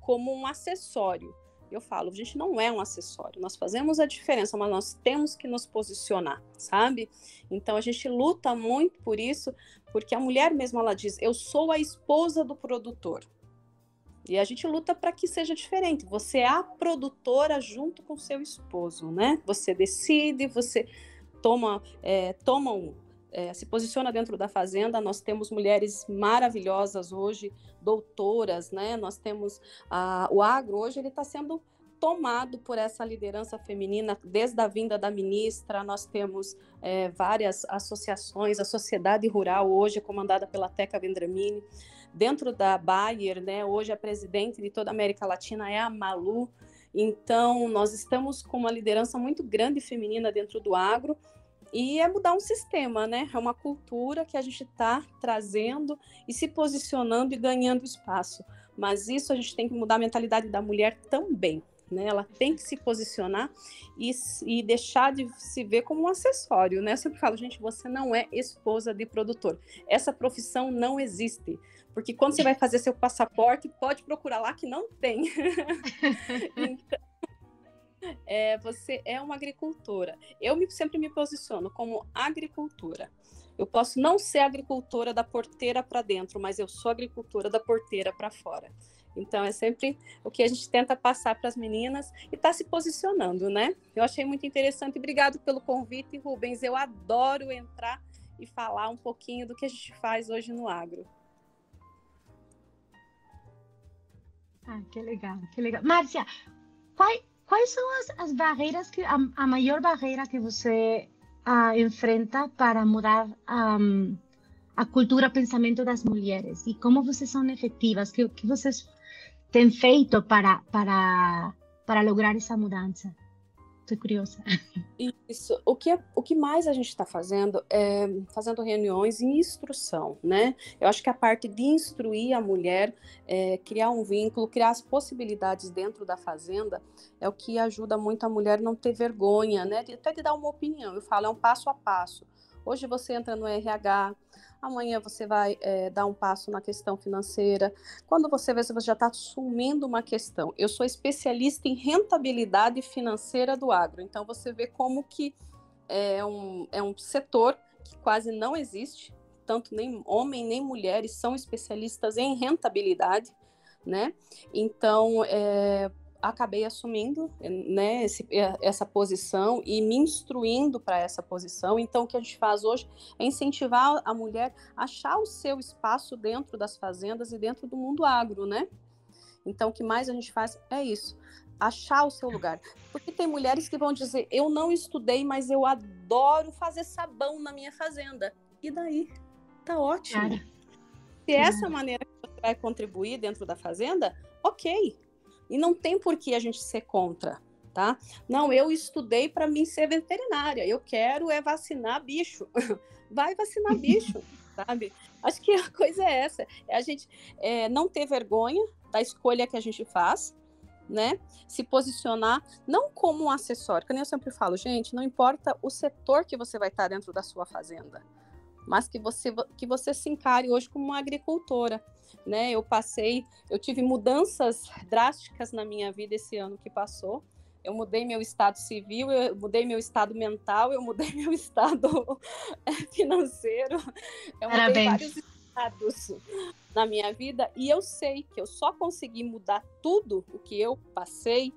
como um acessório. Eu falo, a gente não é um acessório. Nós fazemos a diferença, mas nós temos que nos posicionar, sabe? Então a gente luta muito por isso, porque a mulher mesmo ela diz: eu sou a esposa do produtor. E a gente luta para que seja diferente. Você é a produtora junto com seu esposo, né? Você decide, você toma, é, toma um, é, se posiciona dentro da fazenda. Nós temos mulheres maravilhosas hoje, doutoras, né? Nós temos a, o agro hoje ele está sendo tomado por essa liderança feminina desde a vinda da ministra. Nós temos é, várias associações, a sociedade rural hoje comandada pela Teca Vendramini dentro da Bayer, né, hoje a presidente de toda a América Latina é a Malu. Então, nós estamos com uma liderança muito grande feminina dentro do agro e é mudar um sistema, né? É uma cultura que a gente está trazendo e se posicionando e ganhando espaço. Mas isso a gente tem que mudar a mentalidade da mulher também. Né? Ela tem que se posicionar e, e deixar de se ver como um acessório, né? Eu sempre falo, gente, você não é esposa de produtor. Essa profissão não existe. Porque quando você vai fazer seu passaporte, pode procurar lá que não tem. então, é, você é uma agricultora. Eu me, sempre me posiciono como agricultura. Eu posso não ser agricultora da porteira para dentro, mas eu sou agricultora da porteira para fora. Então é sempre o que a gente tenta passar para as meninas e está se posicionando, né? Eu achei muito interessante. Obrigado pelo convite, Rubens. Eu adoro entrar e falar um pouquinho do que a gente faz hoje no agro. Ah, que legal, que legal. Márcia, qual, quais são as, as barreiras que a, a, maior barreira que você uh, enfrenta para mudar um, a cultura, pensamento das mulheres e como vocês são efetivas, que, que vocês têm feito para para para lograr essa mudança? Estou curiosa. Isso. O que, o que mais a gente está fazendo é fazendo reuniões em instrução, né? Eu acho que a parte de instruir a mulher, é, criar um vínculo, criar as possibilidades dentro da fazenda, é o que ajuda muito a mulher não ter vergonha, né? Até de dar uma opinião. Eu falo, é um passo a passo. Hoje você entra no RH, amanhã você vai é, dar um passo na questão financeira. Quando você vê se você já está assumindo uma questão. Eu sou especialista em rentabilidade financeira do agro, então você vê como que é um, é um setor que quase não existe, tanto nem homem nem mulheres são especialistas em rentabilidade, né? Então, é, acabei assumindo né, esse, essa posição e me instruindo para essa posição. Então, o que a gente faz hoje é incentivar a mulher a achar o seu espaço dentro das fazendas e dentro do mundo agro, né? Então, o que mais a gente faz é isso, achar o seu lugar. Porque tem mulheres que vão dizer: eu não estudei, mas eu adoro fazer sabão na minha fazenda. E daí? Tá ótimo. Cara. Se essa maneira que você vai contribuir dentro da fazenda, ok, e não tem por que a gente ser contra, tá? Não, eu estudei para mim ser veterinária, eu quero é vacinar bicho. Vai vacinar bicho, sabe? Acho que a coisa é essa, é a gente é, não ter vergonha da escolha que a gente faz, né? Se posicionar não como um acessório, que nem eu sempre falo, gente, não importa o setor que você vai estar dentro da sua fazenda, mas que você que você se encare hoje como uma agricultora né? Eu passei, eu tive mudanças drásticas na minha vida esse ano que passou. Eu mudei meu estado civil, eu mudei meu estado mental, eu mudei meu estado eh, financeiro. Eu mudei Parabéns. vários estados na minha vida e eu sei que eu só consegui mudar tudo o que eu passei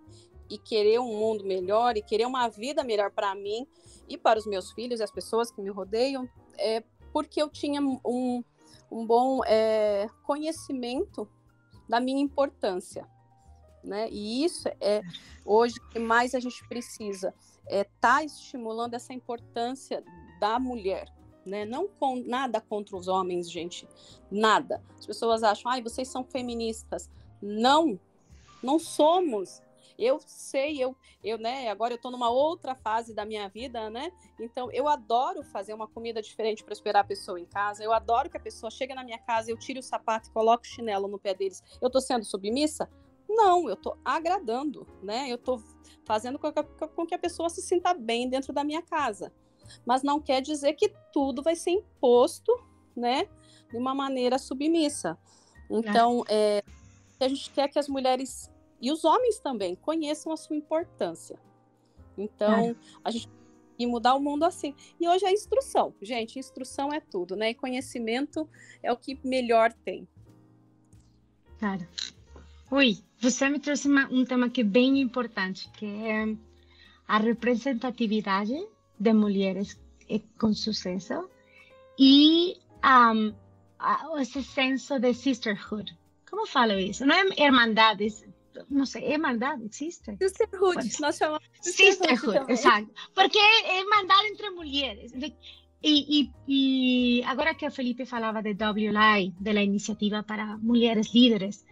e querer um mundo melhor e querer uma vida melhor para mim e para os meus filhos e as pessoas que me rodeiam é porque eu tinha um, um bom é, conhecimento da minha importância. Né? E isso é hoje que mais a gente precisa é tá estimulando essa importância da mulher, né? Não com nada contra os homens, gente, nada. As pessoas acham, ai, vocês são feministas. Não, não somos. Eu sei, eu, eu, né, agora eu estou numa outra fase da minha vida, né? Então eu adoro fazer uma comida diferente para esperar a pessoa em casa. Eu adoro que a pessoa chegue na minha casa, eu tire o sapato e coloque o chinelo no pé deles. Eu estou sendo submissa? Não, eu estou agradando, né? Eu estou fazendo com que, com que a pessoa se sinta bem dentro da minha casa. Mas não quer dizer que tudo vai ser imposto, né? De uma maneira submissa. Então, é, a gente quer que as mulheres e os homens também conheçam a sua importância. Então, é. a gente e mudar o mundo assim. E hoje é instrução, gente, instrução é tudo, né? E conhecimento é o que melhor tem. Cara, ui, você me trouxe uma, um tema que é bem importante, que é a representatividade de mulheres com sucesso e um, esse senso de sisterhood. Como falo isso? Não é irmandade, não sei, Irmandade existe? Sisterhood, Pode. nós chamamos de Sisterhood, exato. Porque é Irmandade entre mulheres. E, e, e, agora que Felipe falava de WLI, da iniciativa para mulheres líderes,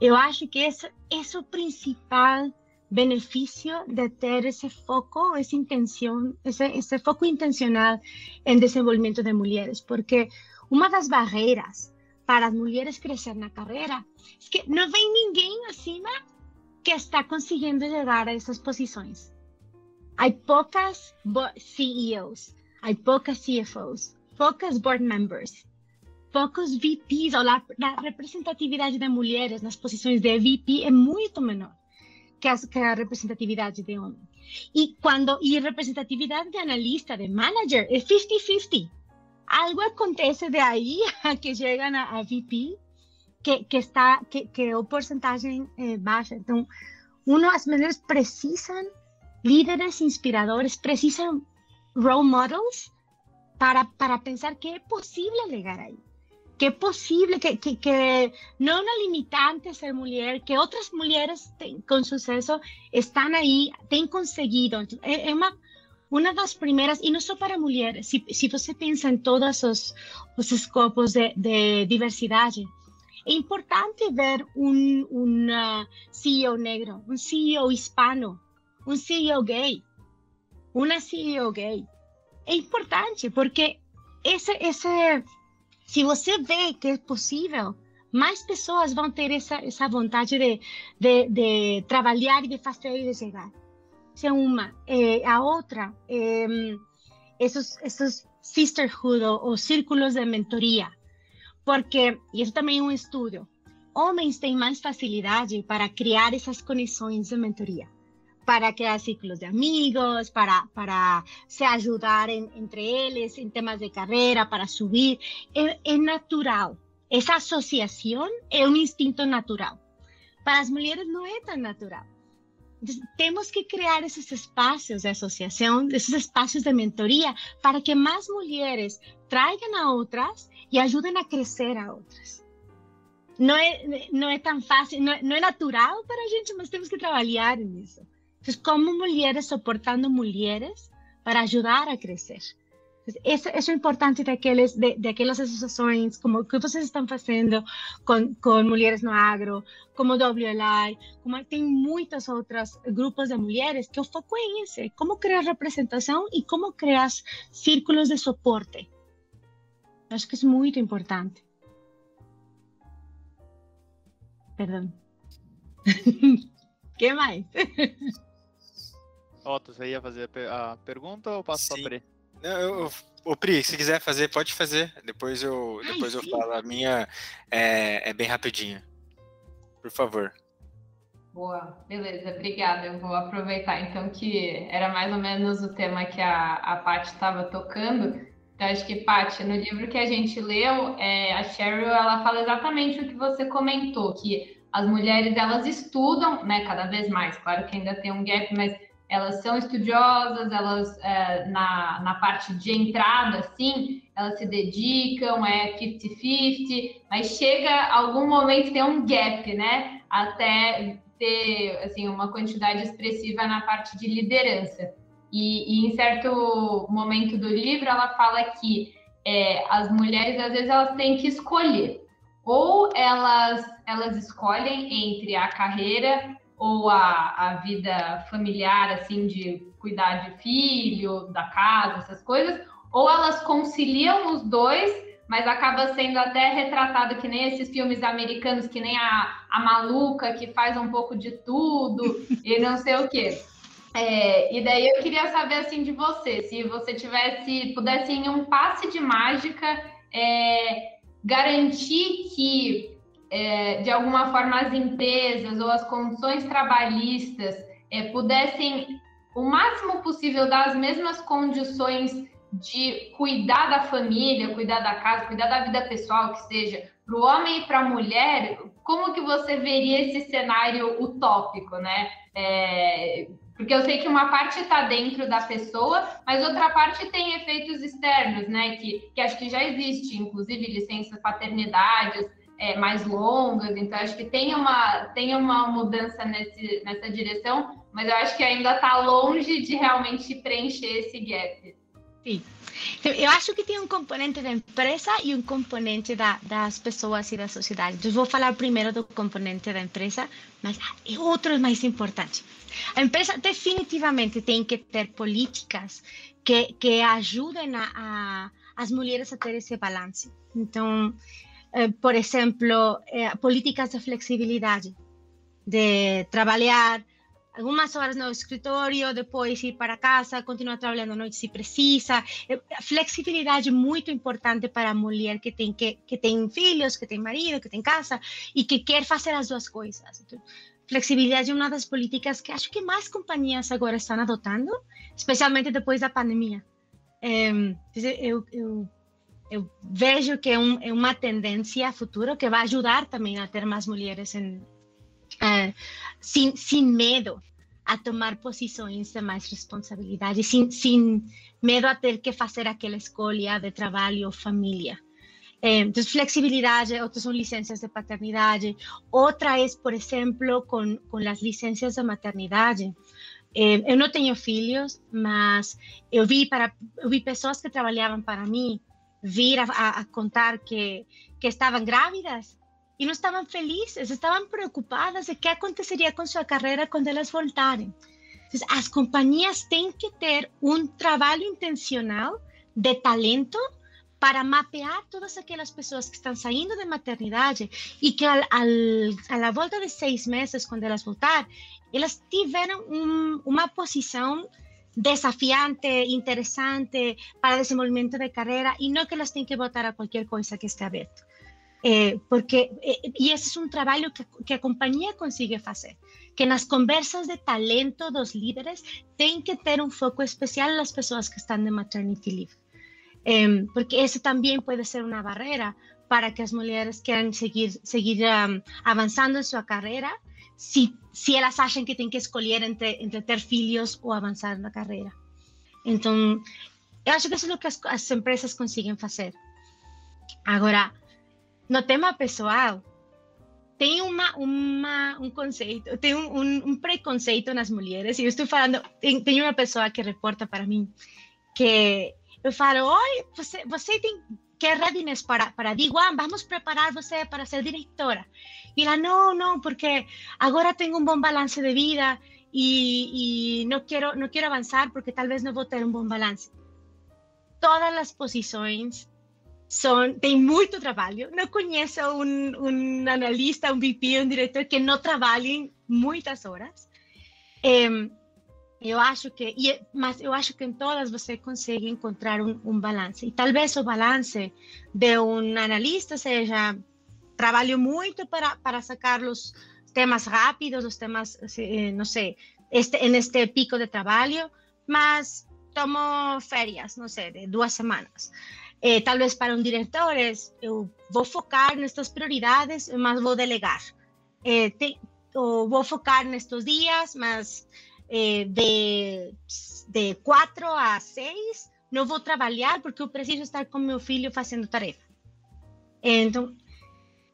eu acho que esse, esse é o principal benefício de ter esse foco, essa intenção, esse, esse foco intencional em desenvolvimento de mulheres, porque uma das barreiras para as mulheres crescer na carreira é que não vem ninguém acima que está conseguindo chegar a essas posições. Há poucas CEOs, há poucas CFOs, poucas board members, poucos VPs, ou a, a representatividade de mulheres nas posições de VP é muito menor que a, que a representatividade de homens. E quando e representatividade de analista, de manager, é 50-50 algo acontece de ahí a que llegan a, a VP que, que, está, que, que o porcentagem é baixa. Então, uno, as mulheres precisam líderes inspiradores, precisam role models para, para pensar que é possível chegar aí. que é possível, que, que, que não é uma limitante ser mulher, que outras mulheres tem, com sucesso estão aí, têm conseguido. É, é uma, uma das primeiras, e não só para mulheres, se, se você pensa em todos os, os escopos de, de diversidade, é importante ver um, um CEO negro, um CEO hispano, um CEO gay, uma CEO gay. É importante, porque esse, esse, se você vê que é possível, mais pessoas vão ter essa, essa vontade de, de, de trabalhar e de fazer e de chegar. Essa é uma. A outra, é, esses, esses sisterhood ou, ou círculos de mentoria porque, e isso também é um estudo, homens têm mais facilidade para criar essas conexões de mentoria, para criar ciclos de amigos, para, para se ajudar em, entre eles em temas de carreira, para subir. É, é natural. Essa associação é um instinto natural. Para as mulheres não é tão natural. Temos que criar esses espaços de associação, esses espaços de mentoria, para que mais mulheres tragam a outras e ajudem a crescer a outras. Não é, não é tão fácil, não é, não é natural para a gente, mas temos que trabalhar nisso. Então, como mulheres suportando mulheres para ajudar a crescer. Isso, isso é importante daqueles, de, daquelas associações, como o que vocês estão fazendo com, com mulheres no agro, como WLI, como tem muitos outros grupos de mulheres que o foco é esse, como criar representação e como criar círculos de suporte Acho que é muito importante. Perdão. que mais? Otto, você ia fazer a pergunta ou passo para Pri? Não, eu, o Pri, se quiser fazer, pode fazer. Depois eu, Ai, depois eu falo. A minha é, é bem rapidinha. Por favor. Boa, beleza, obrigada. Eu vou aproveitar então que era mais ou menos o tema que a, a Paty estava tocando. Então, acho que, Paty, no livro que a gente leu, é, a Cheryl, ela fala exatamente o que você comentou, que as mulheres, elas estudam, né, cada vez mais, claro que ainda tem um gap, mas elas são estudiosas, elas, é, na, na parte de entrada, assim, elas se dedicam, é 50-50, mas chega algum momento, tem um gap, né, até ter, assim, uma quantidade expressiva na parte de liderança. E, e, em certo momento do livro ela fala que é, as mulheres às vezes elas têm que escolher ou elas elas escolhem entre a carreira ou a, a vida familiar assim de cuidar de filho da casa essas coisas ou elas conciliam os dois mas acaba sendo até retratado que nem esses filmes americanos que nem a, a maluca que faz um pouco de tudo e não sei o que é, e daí eu queria saber assim de você, se você tivesse, pudesse em um passe de mágica é, garantir que é, de alguma forma as empresas ou as condições trabalhistas é, pudessem o máximo possível dar as mesmas condições de cuidar da família, cuidar da casa, cuidar da vida pessoal, que seja para o homem e para a mulher, como que você veria esse cenário utópico, né? É, porque eu sei que uma parte está dentro da pessoa, mas outra parte tem efeitos externos, né? Que, que acho que já existe, inclusive licenças paternidades é, mais longas, então acho que tem uma, tem uma mudança nesse, nessa direção, mas eu acho que ainda está longe de realmente preencher esse gap. Sim. Eu acho que tem um componente da empresa e um componente da, das pessoas e da sociedade. Então, vou falar primeiro do componente da empresa, mas é outro mais importante. A empresa definitivamente tem que ter políticas que, que ajudem a, a, as mulheres a ter esse balance. Então, por exemplo, eh, políticas de flexibilidade, de trabalhar algumas horas no escritório, depois ir para casa, continuar trabalhando à noite se precisa. Flexibilidade muito importante para a mulher que tem, que, que tem filhos, que tem marido, que tem casa e que quer fazer as duas coisas. Então, flexibilidade é uma das políticas que acho que mais companhias agora estão adotando, especialmente depois da pandemia. Eu, eu, eu, vejo que é, um, é uma tendência futura que vai ajudar também a ter mais mulheres em, é, sem, sem medo a tomar posições de mais responsabilidade, sem, sem medo a ter que fazer aquela escolha de trabalho ou família. Eh, entonces, flexibilidad, otras son licencias de paternidad, otra es, por ejemplo, con, con las licencias de maternidad. Eh, eu não tenho filhos, mas eu vi para vi pessoas que trabalhavam para mim vir a, a, a contar que que estavam grávidas e não estavam felizes, estavam preocupadas de que aconteceria com sua carreira quando elas voltarem. Então, as companhias têm que ter um trabalho intencional de talento para mapear todas aquelas pessoas que estão saindo de maternidade e que al, al, a la volta de seis meses, quando elas voltar, elas tiveram um, uma posição desafiante, interessante para desenvolvimento de carreira e não que elas têm que votar a qualquer coisa que esteja aberto. Eh, porque, eh, e esse é um trabalho que, que, a companhia consegue fazer, que nas conversas de talento dos líderes tem que ter um foco especial nas pessoas que estão de maternity leave, eh, porque esse também pode ser uma barreira para que as mulheres queiram seguir, seguir um, avançando em sua carreira, se, se elas acham que têm que escolher entre, entre ter filhos ou avançar na carreira. Então, eu acho que isso é o que as, as empresas conseguem fazer. Agora, no tema pessoal, tem uma, uma, um conceito, tem um, um, um, preconceito nas mulheres, e eu estou falando, tem, tem uma pessoa que reporta para mim, que eu falo, oi, você, você tem que readiness para, para Diguan, vamos preparar você para ser diretora. E ela, não, não, porque agora tenho um bom balance de vida e, e não, quero, não quero avançar porque talvez não vou ter um bom balance. Todas as posições son, tem muito trabalho. Não conheço um, um analista, um VP, um diretor que não trabalhem muitas horas. Um, eu acho que, e, mas eu acho que em todas você consegue encontrar um, um balance. E talvez o balance de um analista seja trabalho muito para, para sacar os temas rápidos, os temas, eh, não sei, este, en este pico de trabalho, mas tomo férias, não sei, de duas semanas. Eh, tal vez para un director es, eu vou focar nestas prioridades, mas vou delegar. Eh, te, ou vou focar nestes dias, mas eh, de, de quatro a seis não vou trabalhar porque eu preciso estar com meu filho fazendo tarefa. Então,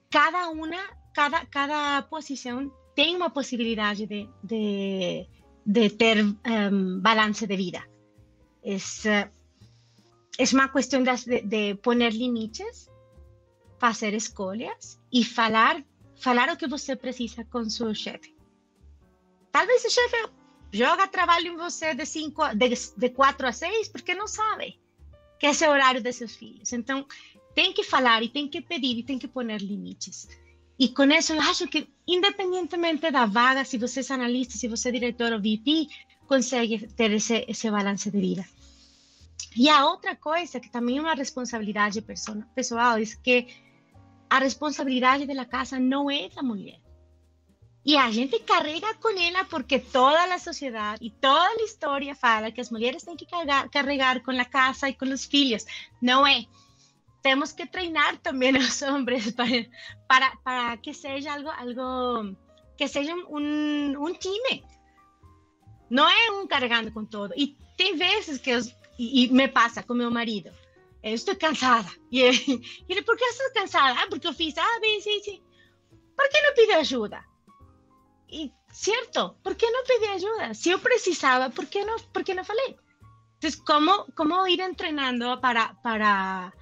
cada uma, cada, cada posição tem uma possibilidade de, de, de ter um, balance de vida. Es, es uma questão de, de poner limites, fazer escolhas e falar, falar o que você precisa com seu chefe. Talvez o chefe joga trabalho em você de, cinco, de, de quatro a seis porque não sabe que esse é o horário de seus filhos. Então, tem que falar e tem que pedir e tem que poner limites. E com isso, eu acho que, independentemente da vaga, se você é analista, se você é diretor ou VP, consegue ter esse, esse balance de vida. E a outra coisa, que também é uma responsabilidade pessoal, é que a responsabilidade da casa não é da mulher. E a gente carrega com ela porque toda a sociedade e toda a história fala que as mulheres têm que carregar, carregar com a casa e com os filhos. Não é. Temos que treinar também os homens para, para, para que seja algo, algo que seja um, um time. Não é um carregando com todo. E tem vezes que os, e, e, me passa com meu marido. Eu estou cansada. E ele, por que estou cansada? Ah, porque eu fiz A, B, C, C. Por que não pedi ajuda? E, certo, por que não pedi ajuda? Se eu precisava, por que não, por que não falei? Então, como, como ir treinando para, para,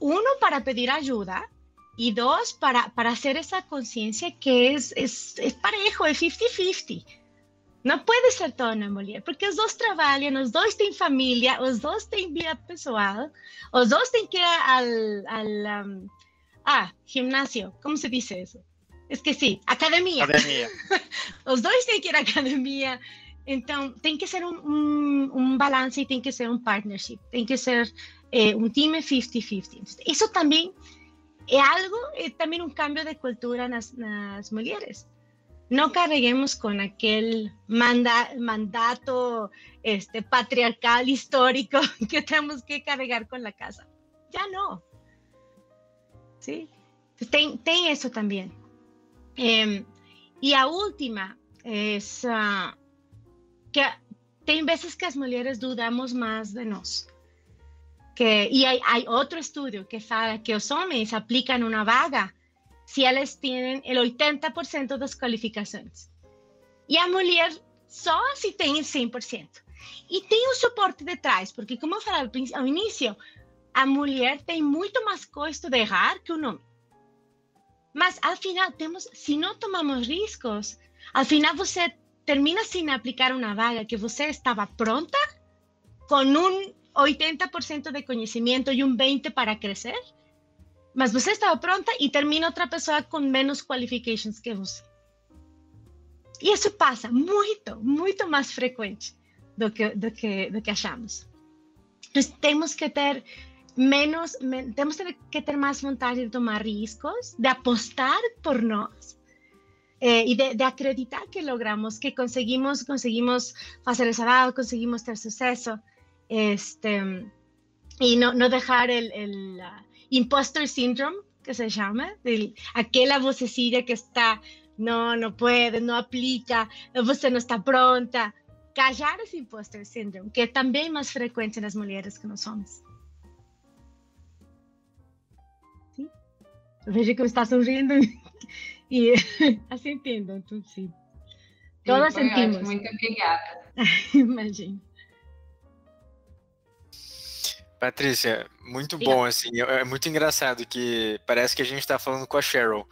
uno, para pedir ajuda, y dos, para, para hacer esa conciencia que es, es, es parejo, es 50-50. Não pode ser toda na mulher, porque os dois trabalham, os dois têm família, os dois têm vida pessoal, os dois têm que ir ao, ao um, ah, ginásio, como se diz isso? Esqueci, academia. Academia. os dois têm que ir à academia, então tem que ser um, um, um balance e tem que ser um partnership, tem que ser eh, um time 50-50. Isso também é algo, é também um cambio de cultura nas, nas mulheres no carguemos con aquel manda, mandato este, patriarcal histórico que tenemos que cargar con la casa. Ya no. ¿Sí? Tem, tem eso también. Eh, y a última es uh, que tem veces que as mulheres dudamos más de nós. que, y hay, hay otro estudio que fala que los hombres aplican una vaga si ellos tienen el 80% de las calificaciones. Y a mujer só si tem 100%. E tem um suporte de trás, porque, como eu falei ao início, a mulher tem muito mais custo de errar que o homem. Mas, ao final, temos, se não tomamos riscos, ao final você termina sem aplicar uma vaga que você estava pronta, com um 80% de conhecimento e um 20% para crescer, mas você estava pronta e termina outra pessoa com menos qualifications que você. E isso passa muito, muito mais frequente do que, do que, do que achamos. Então, temos que ter menos, men temos que ter mais vontade de tomar riscos, de apostar por nós eh, de, de, acreditar que logramos, que conseguimos, conseguimos fazer essa vaga, conseguimos ter sucesso, este, e não, não deixar el, el uh, impostor syndrome, que se chama, aquela vocecilla que está no, no puede, no aplica, você não está pronta. Callar esse imposter syndrome, que é também mais frequente nas mulheres que nos homens. Vejo que você está sorrindo e assim entendo, então sim. Todas sim, sentimos. Muito obrigada. Imagina. Patrícia, muito bom, assim, é muito engraçado que parece que a gente está falando com a Cheryl.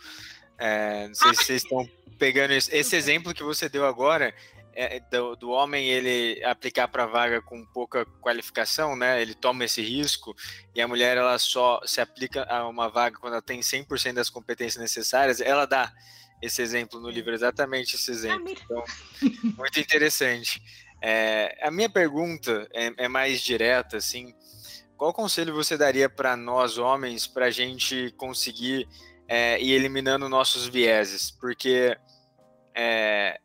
É, não sei se vocês estão pegando isso. Esse exemplo que você deu agora é do, do homem ele aplicar para vaga com pouca qualificação, né? Ele toma esse risco e a mulher ela só se aplica a uma vaga quando ela tem 100% das competências necessárias. Ela dá esse exemplo no livro, exatamente esse exemplo. Então, muito interessante. É, a minha pergunta é, é mais direta, assim. Qual conselho você daria para nós homens para a gente conseguir é, e eliminando nossos vieses, porque é,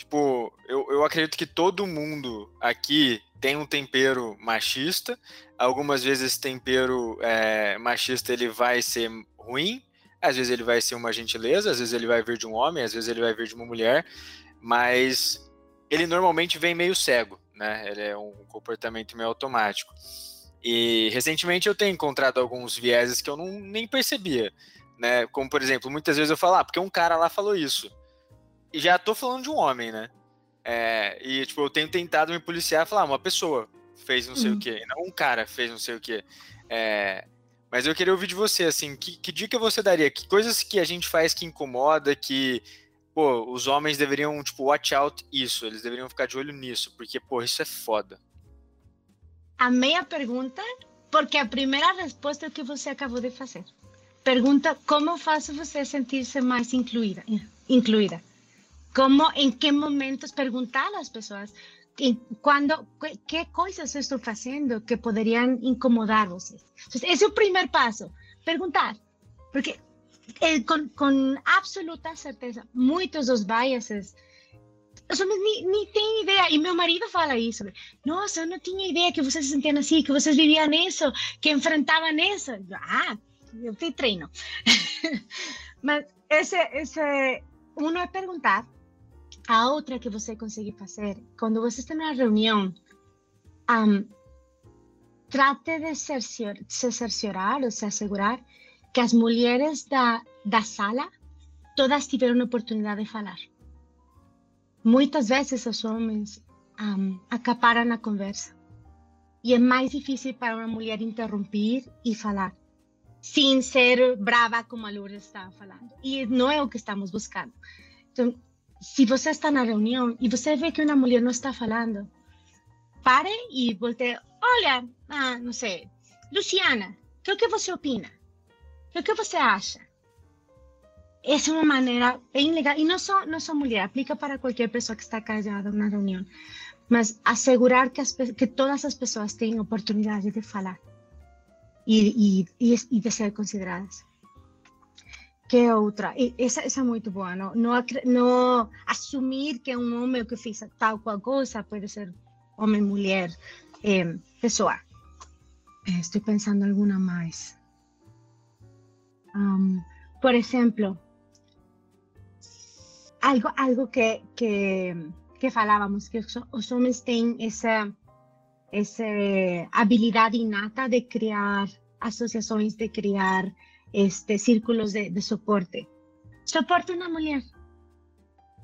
tipo, eu, eu acredito que todo mundo aqui tem um tempero machista. Algumas vezes esse tempero é, machista ele vai ser ruim, às vezes ele vai ser uma gentileza, às vezes ele vai vir de um homem, às vezes ele vai vir de uma mulher, mas ele normalmente vem meio cego, né? Ele é um comportamento meio automático. E recentemente eu tenho encontrado alguns vieses que eu não nem percebia né? Como, por exemplo, muitas vezes eu falo, ah, porque um cara lá falou isso. E já tô falando de um homem, né? É, e, tipo, eu tenho tentado me policiar e falar, ah, uma pessoa fez não sei uhum. o quê, não um cara fez não sei o quê. É, mas eu queria ouvir de você, assim, que, que dica você daria? Que coisas que a gente faz que incomoda, que, pô, os homens deveriam, tipo, watch out isso, eles deveriam ficar de olho nisso, porque, pô, isso é foda. A meia pergunta, porque a primeira resposta é o que você acabou de fazer. Pergunta como faço você sentir-se mais incluída, incluída. Como, em que momentos perguntar às pessoas quando, que coisas estou fazendo que poderiam incomodar vocês. esse é o primeiro passo, perguntar. Porque eh, com, com absoluta certeza, muitos dos biases os homens nem, nem têm ideia. E meu marido fala isso. Nossa, eu não tinha ideia que vocês se sentiam assim, que vocês viviam isso, que enfrentavam isso. Ah, eu te treino. Mas esse, esse, um é perguntar. A outra que você consegue fazer, quando você está na reunião, um, trate de se cerciorar ou se assegurar que as mulheres da, da sala todas tiveram oportunidade de falar. Muitas vezes os homens um, acaparam a conversa. E é mais difícil para uma mulher interromper e falar sem ser brava como a Lourdes estava falando. E não é o que estamos buscando. Então, se você está na reunião e você vê que uma mulher não está falando, pare e volte. Olha, ah, não sei, Luciana, o que, é que você opina? O é que você acha? Essa é uma maneira bem legal. E não só, não só mulher, aplica para qualquer pessoa que está callada na reunião. Mas assegurar que, as, que todas as pessoas tenham oportunidade de falar e, e, e de ser consideradas. Que outra? Essa, essa é muito boa, não, que um homem que fez tal qual coisa, pode ser homem, mulher, é, pessoa. Estou pensando em alguma mais. Um, por exemplo, algo, algo que, que, que falávamos, que os homens têm essa essa habilidade inata de criar associações, de criar este, círculos de, de soporte. Soporte uma mulher.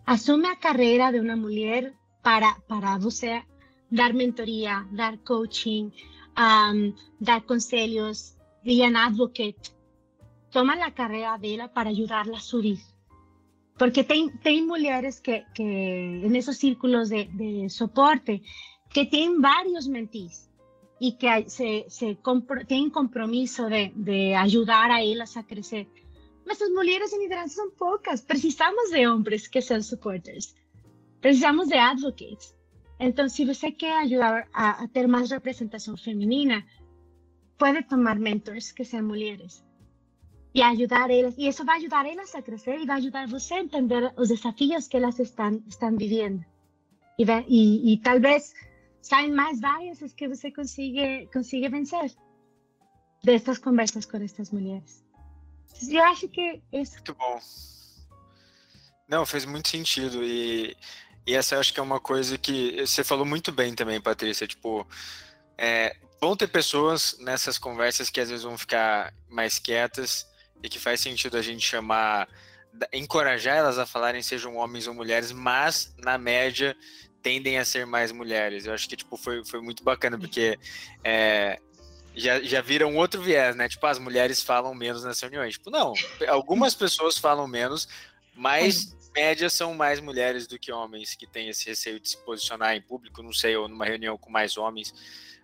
Assume a carreira de uma mulher para, para você dar mentoria, dar coaching, um, dar conselhos, be an advocate. Toma a carreira dela para ajudá-la a subir. Porque tem, tem mulheres que, que nesses círculos de, de suporte que têm vários mentis e que se, se compro, têm compromisso de, de ajudar a elas a crescer. Mas as mulheres liderança são poucas. Precisamos de homens que são supporters. Precisamos de advocates. Então, se você quer ajudar a, a ter mais representação feminina, pode tomar mentors que são mulheres e ajudar elas. E isso vai ajudar elas a crescer e vai ajudar você a entender os desafios que elas estão, estão vivendo. E, e, e saem mais várias que você consiga, consiga vencer dessas conversas com estas mulheres. Eu acho que isso. Muito bom. Não, fez muito sentido. E e essa eu acho que é uma coisa que você falou muito bem também, Patrícia. Tipo, é, vão ter pessoas nessas conversas que às vezes vão ficar mais quietas e que faz sentido a gente chamar, encorajar elas a falarem, sejam homens ou mulheres, mas na média tendem a ser mais mulheres. Eu acho que tipo foi, foi muito bacana porque é, já, já vira um outro viés, né? Tipo, as mulheres falam menos nas reuniões. Tipo, não, algumas pessoas falam menos, mas média são mais mulheres do que homens que têm esse receio de se posicionar em público, não sei, ou numa reunião com mais homens,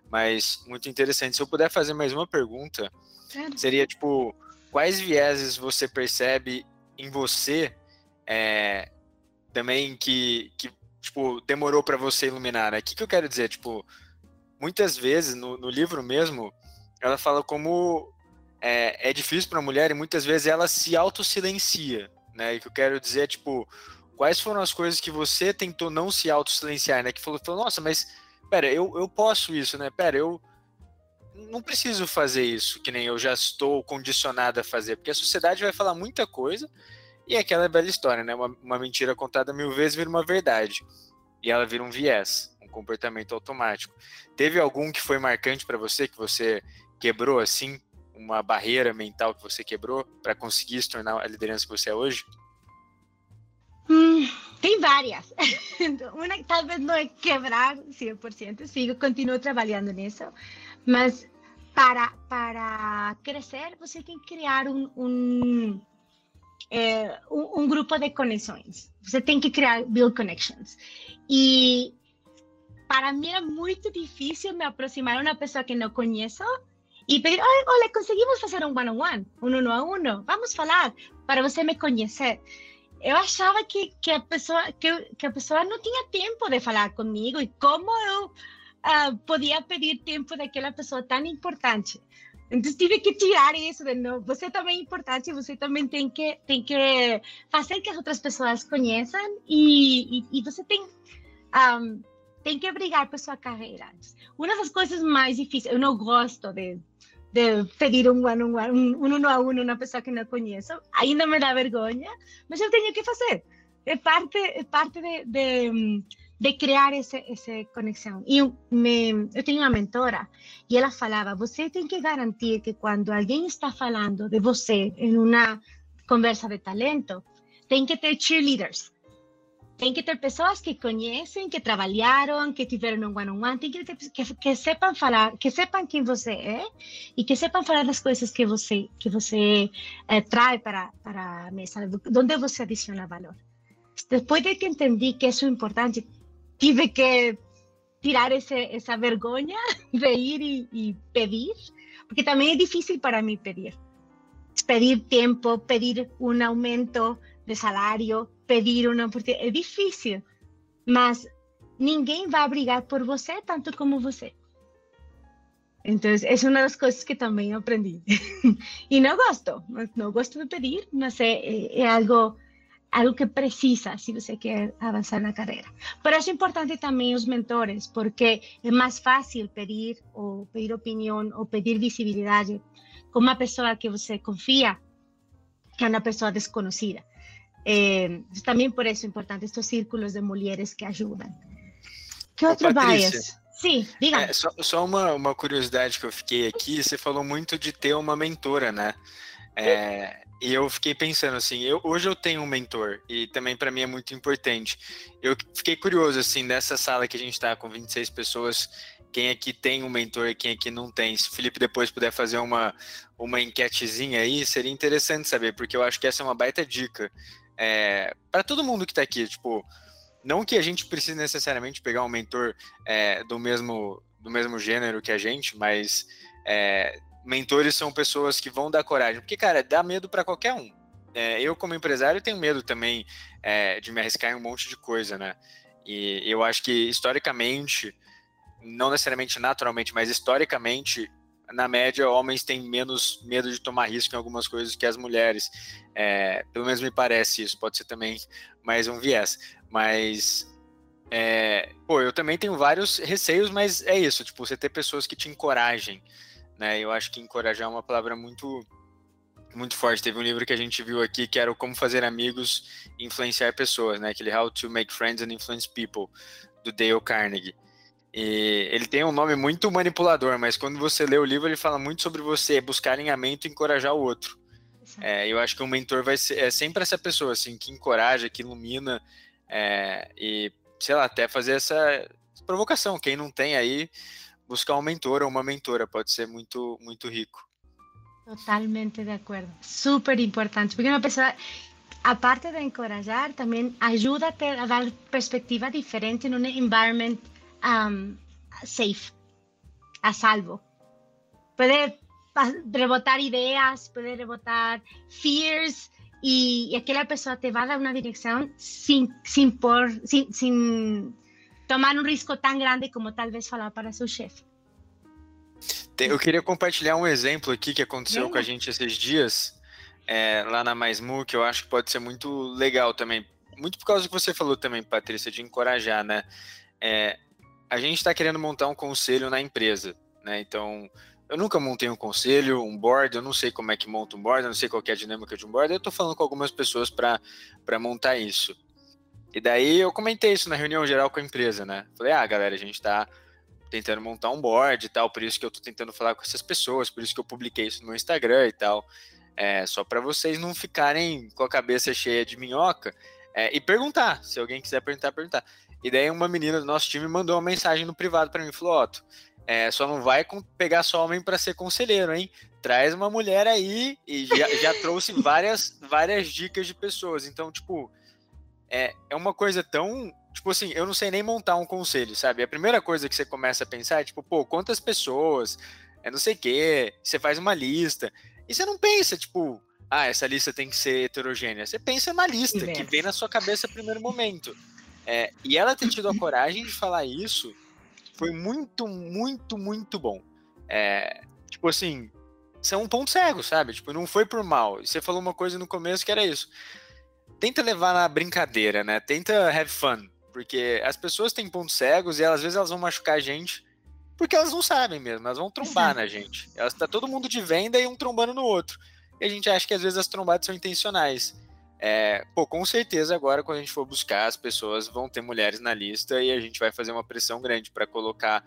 mas muito interessante. Se eu puder fazer mais uma pergunta, seria tipo, quais vieses você percebe em você é, também que, que tipo, demorou para você iluminar, né? O que, que eu quero dizer? Tipo, muitas vezes no, no livro mesmo, ela fala como é, é difícil para a mulher e muitas vezes ela se auto-silencia né? E que eu quero dizer é, tipo, quais foram as coisas que você tentou não se auto-silenciar, né? Que falou, falou, nossa, mas, pera, eu, eu posso isso, né? Pera, eu não preciso fazer isso, que nem eu já estou condicionado a fazer, porque a sociedade vai falar muita coisa e aquela bela história, né? Uma, uma mentira contada mil vezes vira uma verdade. E ela vira um viés, um comportamento automático. Teve algum que foi marcante para você, que você quebrou assim, uma barreira mental que você quebrou para conseguir se tornar a liderança que você é hoje? Hum, tem várias. Uma talvez não é quebrar 100%, sigo, continuo trabalhando nisso, mas para, para crescer você tem que criar um, um, é, um, um grupo de conexões. Você tem que criar, build connections. E para mim é muito difícil me aproximar a uma pessoa que não conheço e pedir, olha, conseguimos fazer um one-on-one, um uno a uno, vamos falar, para você me conhecer. Eu achava que, que, a pessoa, que, que a pessoa não tinha tempo de falar comigo e como eu uh, podia pedir tempo daquela pessoa tão importante. Então tive que tirar isso de novo. Você também é importante, você também tem que tem que fazer que as outras pessoas conheçam e, e, e você tem um, tem que brigar por sua carreira. Uma das coisas mais difíceis, eu não gosto de de pedir um one on one, um, um uno a uno uma pessoa que não conheço, ainda me dá vergonha, mas eu tenho que fazer. É parte, é parte de, de, de criar essa, essa conexão. E eu, me, eu tenho uma mentora e ela falava: você tem que garantir que quando alguém está falando de você em uma conversa de talento, tem que ter cheerleaders tem que ter pessoas que conhecem, que trabalharam, que tiveram um one-on-one, tem que ter que, que sepam falar, que sepam quem você é e que sepam falar das coisas que você que você é, traz para para a mesa, onde você adiciona valor. Depois de que entendi que isso é importante, tive que tirar esse, essa vergonha de ir e, e pedir, porque também é difícil para mim pedir. Pedir tempo, pedir um aumento de salário, pedir uma oportunidade. É difícil, mas ninguém vai brigar por você tanto como você. Então, é uma das coisas que também aprendi. e não gosto, não gosto de pedir, mas é, é, é algo algo que precisa se você quer avançar na carreira. Por isso é importante também os mentores, porque é mais fácil pedir ou pedir opinião ou pedir visibilidade com uma pessoa que você confia que é uma pessoa desconhecida. Eh, también por eso es importante estos círculos de mujeres que ayudan. ¿Qué otro bias? Sim, diga. É, só, só uma, uma curiosidade que eu fiquei aqui, você falou muito de ter uma mentora, né? É, e eu fiquei pensando assim, eu, hoje eu tenho um mentor e também para mim é muito importante. Eu fiquei curioso assim, nessa sala que a gente está com 26 pessoas, quem aqui tem um mentor e quem aqui não tem. Se o Felipe depois puder fazer uma, uma enquetezinha aí, seria interessante saber, porque eu acho que essa é uma baita dica. É, para todo mundo que está aqui, tipo, não que a gente precise necessariamente pegar um mentor é, do, mesmo, do mesmo gênero que a gente, mas é, mentores são pessoas que vão dar coragem. Porque, cara, dá medo para qualquer um. É, eu, como empresário, tenho medo também é, de me arriscar em um monte de coisa, né? E eu acho que, historicamente, não necessariamente naturalmente, mas historicamente, na média, homens têm menos medo de tomar risco em algumas coisas que as mulheres. É, pelo menos me parece isso, pode ser também mais um viés. Mas, é, pô, eu também tenho vários receios, mas é isso, tipo, você ter pessoas que te encorajem, né? Eu acho que encorajar é uma palavra muito muito forte. Teve um livro que a gente viu aqui que era o Como Fazer Amigos e Influenciar Pessoas, né? Aquele How to Make Friends and Influence People, do Dale Carnegie. E ele tem um nome muito manipulador, mas quando você lê o livro, ele fala muito sobre você buscar alinhamento e encorajar o outro. É, eu acho que um mentor vai ser é sempre essa pessoa assim que encoraja, que ilumina é, e sei lá até fazer essa provocação. Quem não tem aí buscar um mentor ou uma mentora pode ser muito muito rico. Totalmente de acordo. Super importante porque uma pessoa aparte de encorajar, também ajuda a, a dar perspectiva diferente num environment um, safe, a salvo. Puede rebotar ideas, puede rebotar fears y, y aquella persona te va a dar una dirección sin, sin, por, sin, sin tomar um risco tão grande como talvez falar para seu chefe. Eu queria compartilhar um exemplo aqui que aconteceu com a gente esses dias, é, lá na MaisMu, que eu acho que pode ser muito legal também. Muito por causa do que você falou também, Patrícia, de encorajar, né? É, a gente está querendo montar um conselho na empresa, né? Então, eu nunca montei um conselho, um board, eu não sei como é que monta um board, eu não sei qual é a dinâmica de um board, eu estou falando com algumas pessoas para montar isso. E daí eu comentei isso na reunião geral com a empresa, né? Falei, ah, galera, a gente está tentando montar um board e tal, por isso que eu estou tentando falar com essas pessoas, por isso que eu publiquei isso no Instagram e tal. É, só para vocês não ficarem com a cabeça cheia de minhoca é, e perguntar, se alguém quiser perguntar, perguntar. E daí uma menina do nosso time mandou uma mensagem no privado para mim, falou, Otto, é, só não vai pegar só homem para ser conselheiro, hein? Traz uma mulher aí e já, já trouxe várias, várias dicas de pessoas. Então, tipo, é, é uma coisa tão. Tipo assim, eu não sei nem montar um conselho, sabe? A primeira coisa que você começa a pensar é, tipo, pô, quantas pessoas, é não sei o quê, você faz uma lista. E você não pensa, tipo, ah, essa lista tem que ser heterogênea. Você pensa na lista, que vem na sua cabeça no primeiro momento. É, e ela ter tido a coragem de falar isso foi muito, muito, muito bom. É, tipo assim, são um ponto cego, sabe? Tipo, não foi por mal. Você falou uma coisa no começo que era isso. Tenta levar na brincadeira, né? Tenta have fun. Porque as pessoas têm pontos cegos e às vezes elas vão machucar a gente porque elas não sabem mesmo, elas vão trombar Sim. na gente. Elas tá todo mundo de venda e um trombando no outro. E a gente acha que às vezes as trombadas são intencionais. É, pô, com certeza agora quando a gente for buscar, as pessoas vão ter mulheres na lista e a gente vai fazer uma pressão grande para colocar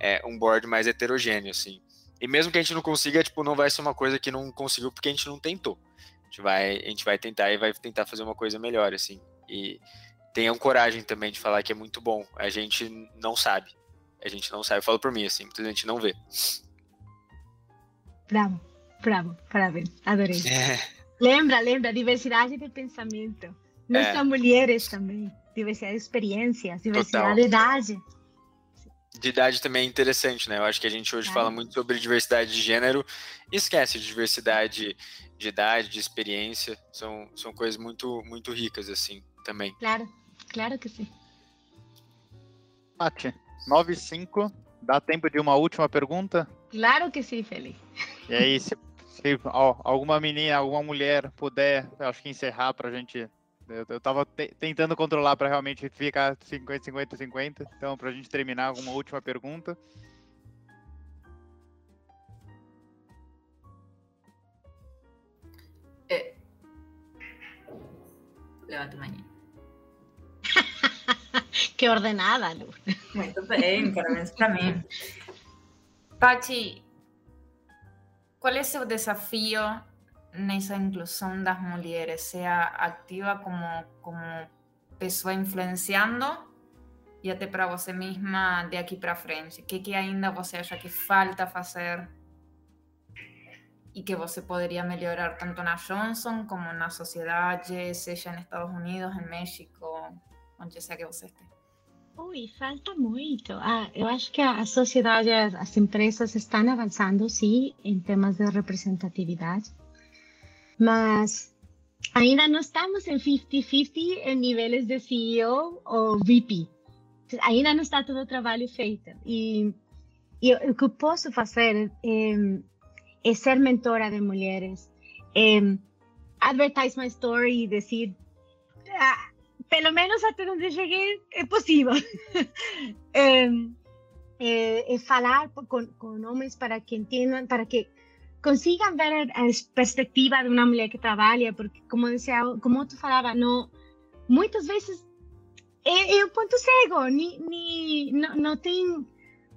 é, um board mais heterogêneo, assim. E mesmo que a gente não consiga, tipo, não vai ser uma coisa que não conseguiu porque a gente não tentou. A gente vai, a gente vai tentar e vai tentar fazer uma coisa melhor, assim. E tenham coragem também de falar que é muito bom. A gente não sabe. A gente não sabe. Eu falo por mim, assim, muita gente não vê. Bravo, bravo, parabéns, adorei. É. Lembra, lembra, diversidade de pensamento. Nós é. mulheres também. Diversidade de experiências, diversidade Total. de idade. De idade também é interessante, né? Eu acho que a gente hoje é. fala muito sobre diversidade de gênero e esquece de diversidade de idade, de experiência. São, são coisas muito, muito ricas, assim, também. Claro, claro que sim. Paty, 9 e 5. Dá tempo de uma última pergunta? Claro que sim, Felipe. E aí, se se ó, alguma menina, alguma mulher puder, acho que encerrar para a gente. Eu, eu tava te, tentando controlar para realmente ficar 50, 50, 50. Então, para a gente terminar, alguma última pergunta. Levanta manhã. que ordenada, Lu. Muito bem, parabéns para mim. Pachi, qual é o seu desafio nessa inclusão das mulheres? Seja ativa como, como pessoa influenciando e até para você mesma de aqui para frente. O que, que ainda você acha que falta fazer e que você poderia melhorar tanto na Johnson como na sociedade, seja nos Estados Unidos, em México, onde seja que você esteja? Ui, falta muito. Ah, eu acho que a sociedade, as empresas estão avançando, sim, em temas de representatividade, mas ainda não estamos em 50-50 em níveis de CEO ou VP. Ainda não está todo o trabalho feito. E, e o que eu ser mentora de mulheres, é advertise my story e dizer, ah, pelo menos até onde cheguei é possível. é, é, é, falar com, com para que entendam, para que consigam ver a, perspectiva de uma mulher que trabalha, porque como dizia, como tu falava, não, muitas vezes é, é ponto cego, ni, ni, não, não tem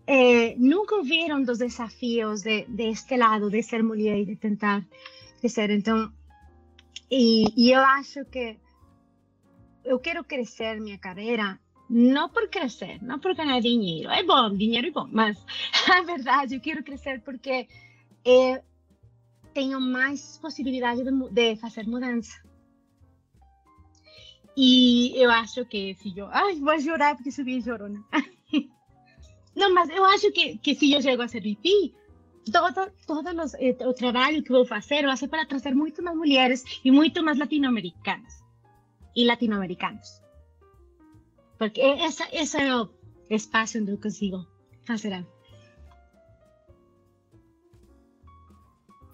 eh, nunca ouviram dos desafios de, de, este lado, de ser mulher e de tentar crescer. Então, e, e, eu acho que eu quero crescer minha carreira não por crescer, não por ganhar dinheiro. É bom, dinheiro é bom, mas a verdade eu quero crescer porque eh, tenho mais possibilidade de, de fazer mudança. E eu acho que se eu. Ai, vou chorar porque subi chorona. Não, mas eu acho que, que se eu chego a ser VP, todo, todo los, eh, o trabalho que vou fazer vai ser para trazer muito mais mulheres e muito mais latino-americanas e latino-americanos. Porque essa, esse é o espaço onde eu consigo fazer algo.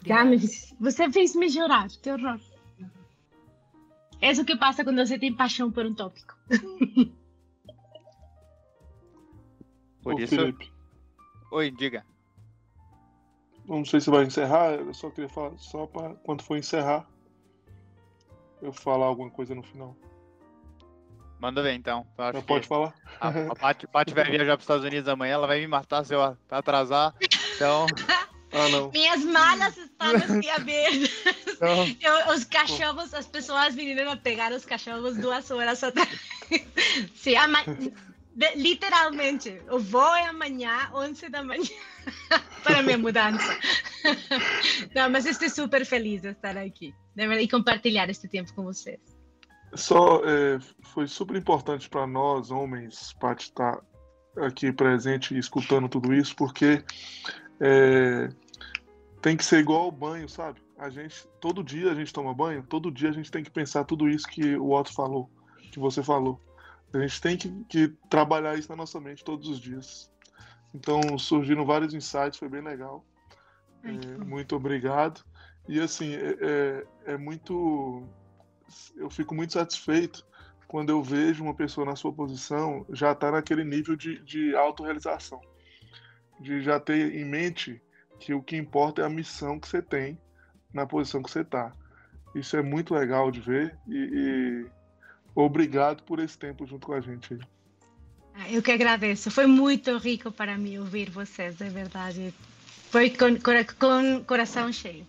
Já me, você fez me chorar, que horror. É isso que passa quando você tem paixão por um tópico. Por Ô, isso. Felipe. Oi, diga. Não sei se vai encerrar, eu só queria falar, só para quando for encerrar, eu falar alguma coisa no final. Manda ver então. Não pode falar? A, a Paty, Paty vai viajar para os Estados Unidos amanhã, ela vai me matar se eu atrasar. Então. Ah, não. Minhas malas estão assim abertas. Eu, os cachorros, as pessoas viram a pegar os cachorros duas horas atrás. Sim, ama... literalmente, o voo é amanhã, 11 da manhã, para minha mudança. Não, mas estou super feliz de estar aqui e compartilhar este tempo com vocês. Só é, foi super importante para nós, homens, para estar aqui presente e escutando tudo isso, porque é, tem que ser igual ao banho, sabe? A gente, todo dia a gente toma banho, todo dia a gente tem que pensar tudo isso que o Otto falou, que você falou. A gente tem que, que trabalhar isso na nossa mente todos os dias. Então surgiram vários insights, foi bem legal. É, muito obrigado. E assim, é, é, é, muito. Eu fico muito satisfeito quando eu vejo uma pessoa na sua posição já estar tá naquele nível de, de autorrealização. De já ter em mente que o que importa é a missão que você tem na posição que você está. Isso é muito legal de ver e, e, obrigado por esse tempo junto com a gente. Ah, eu que agradeço. Foi muito rico para mim ouvir vocês, é verdade. Foi com, com coração cheio.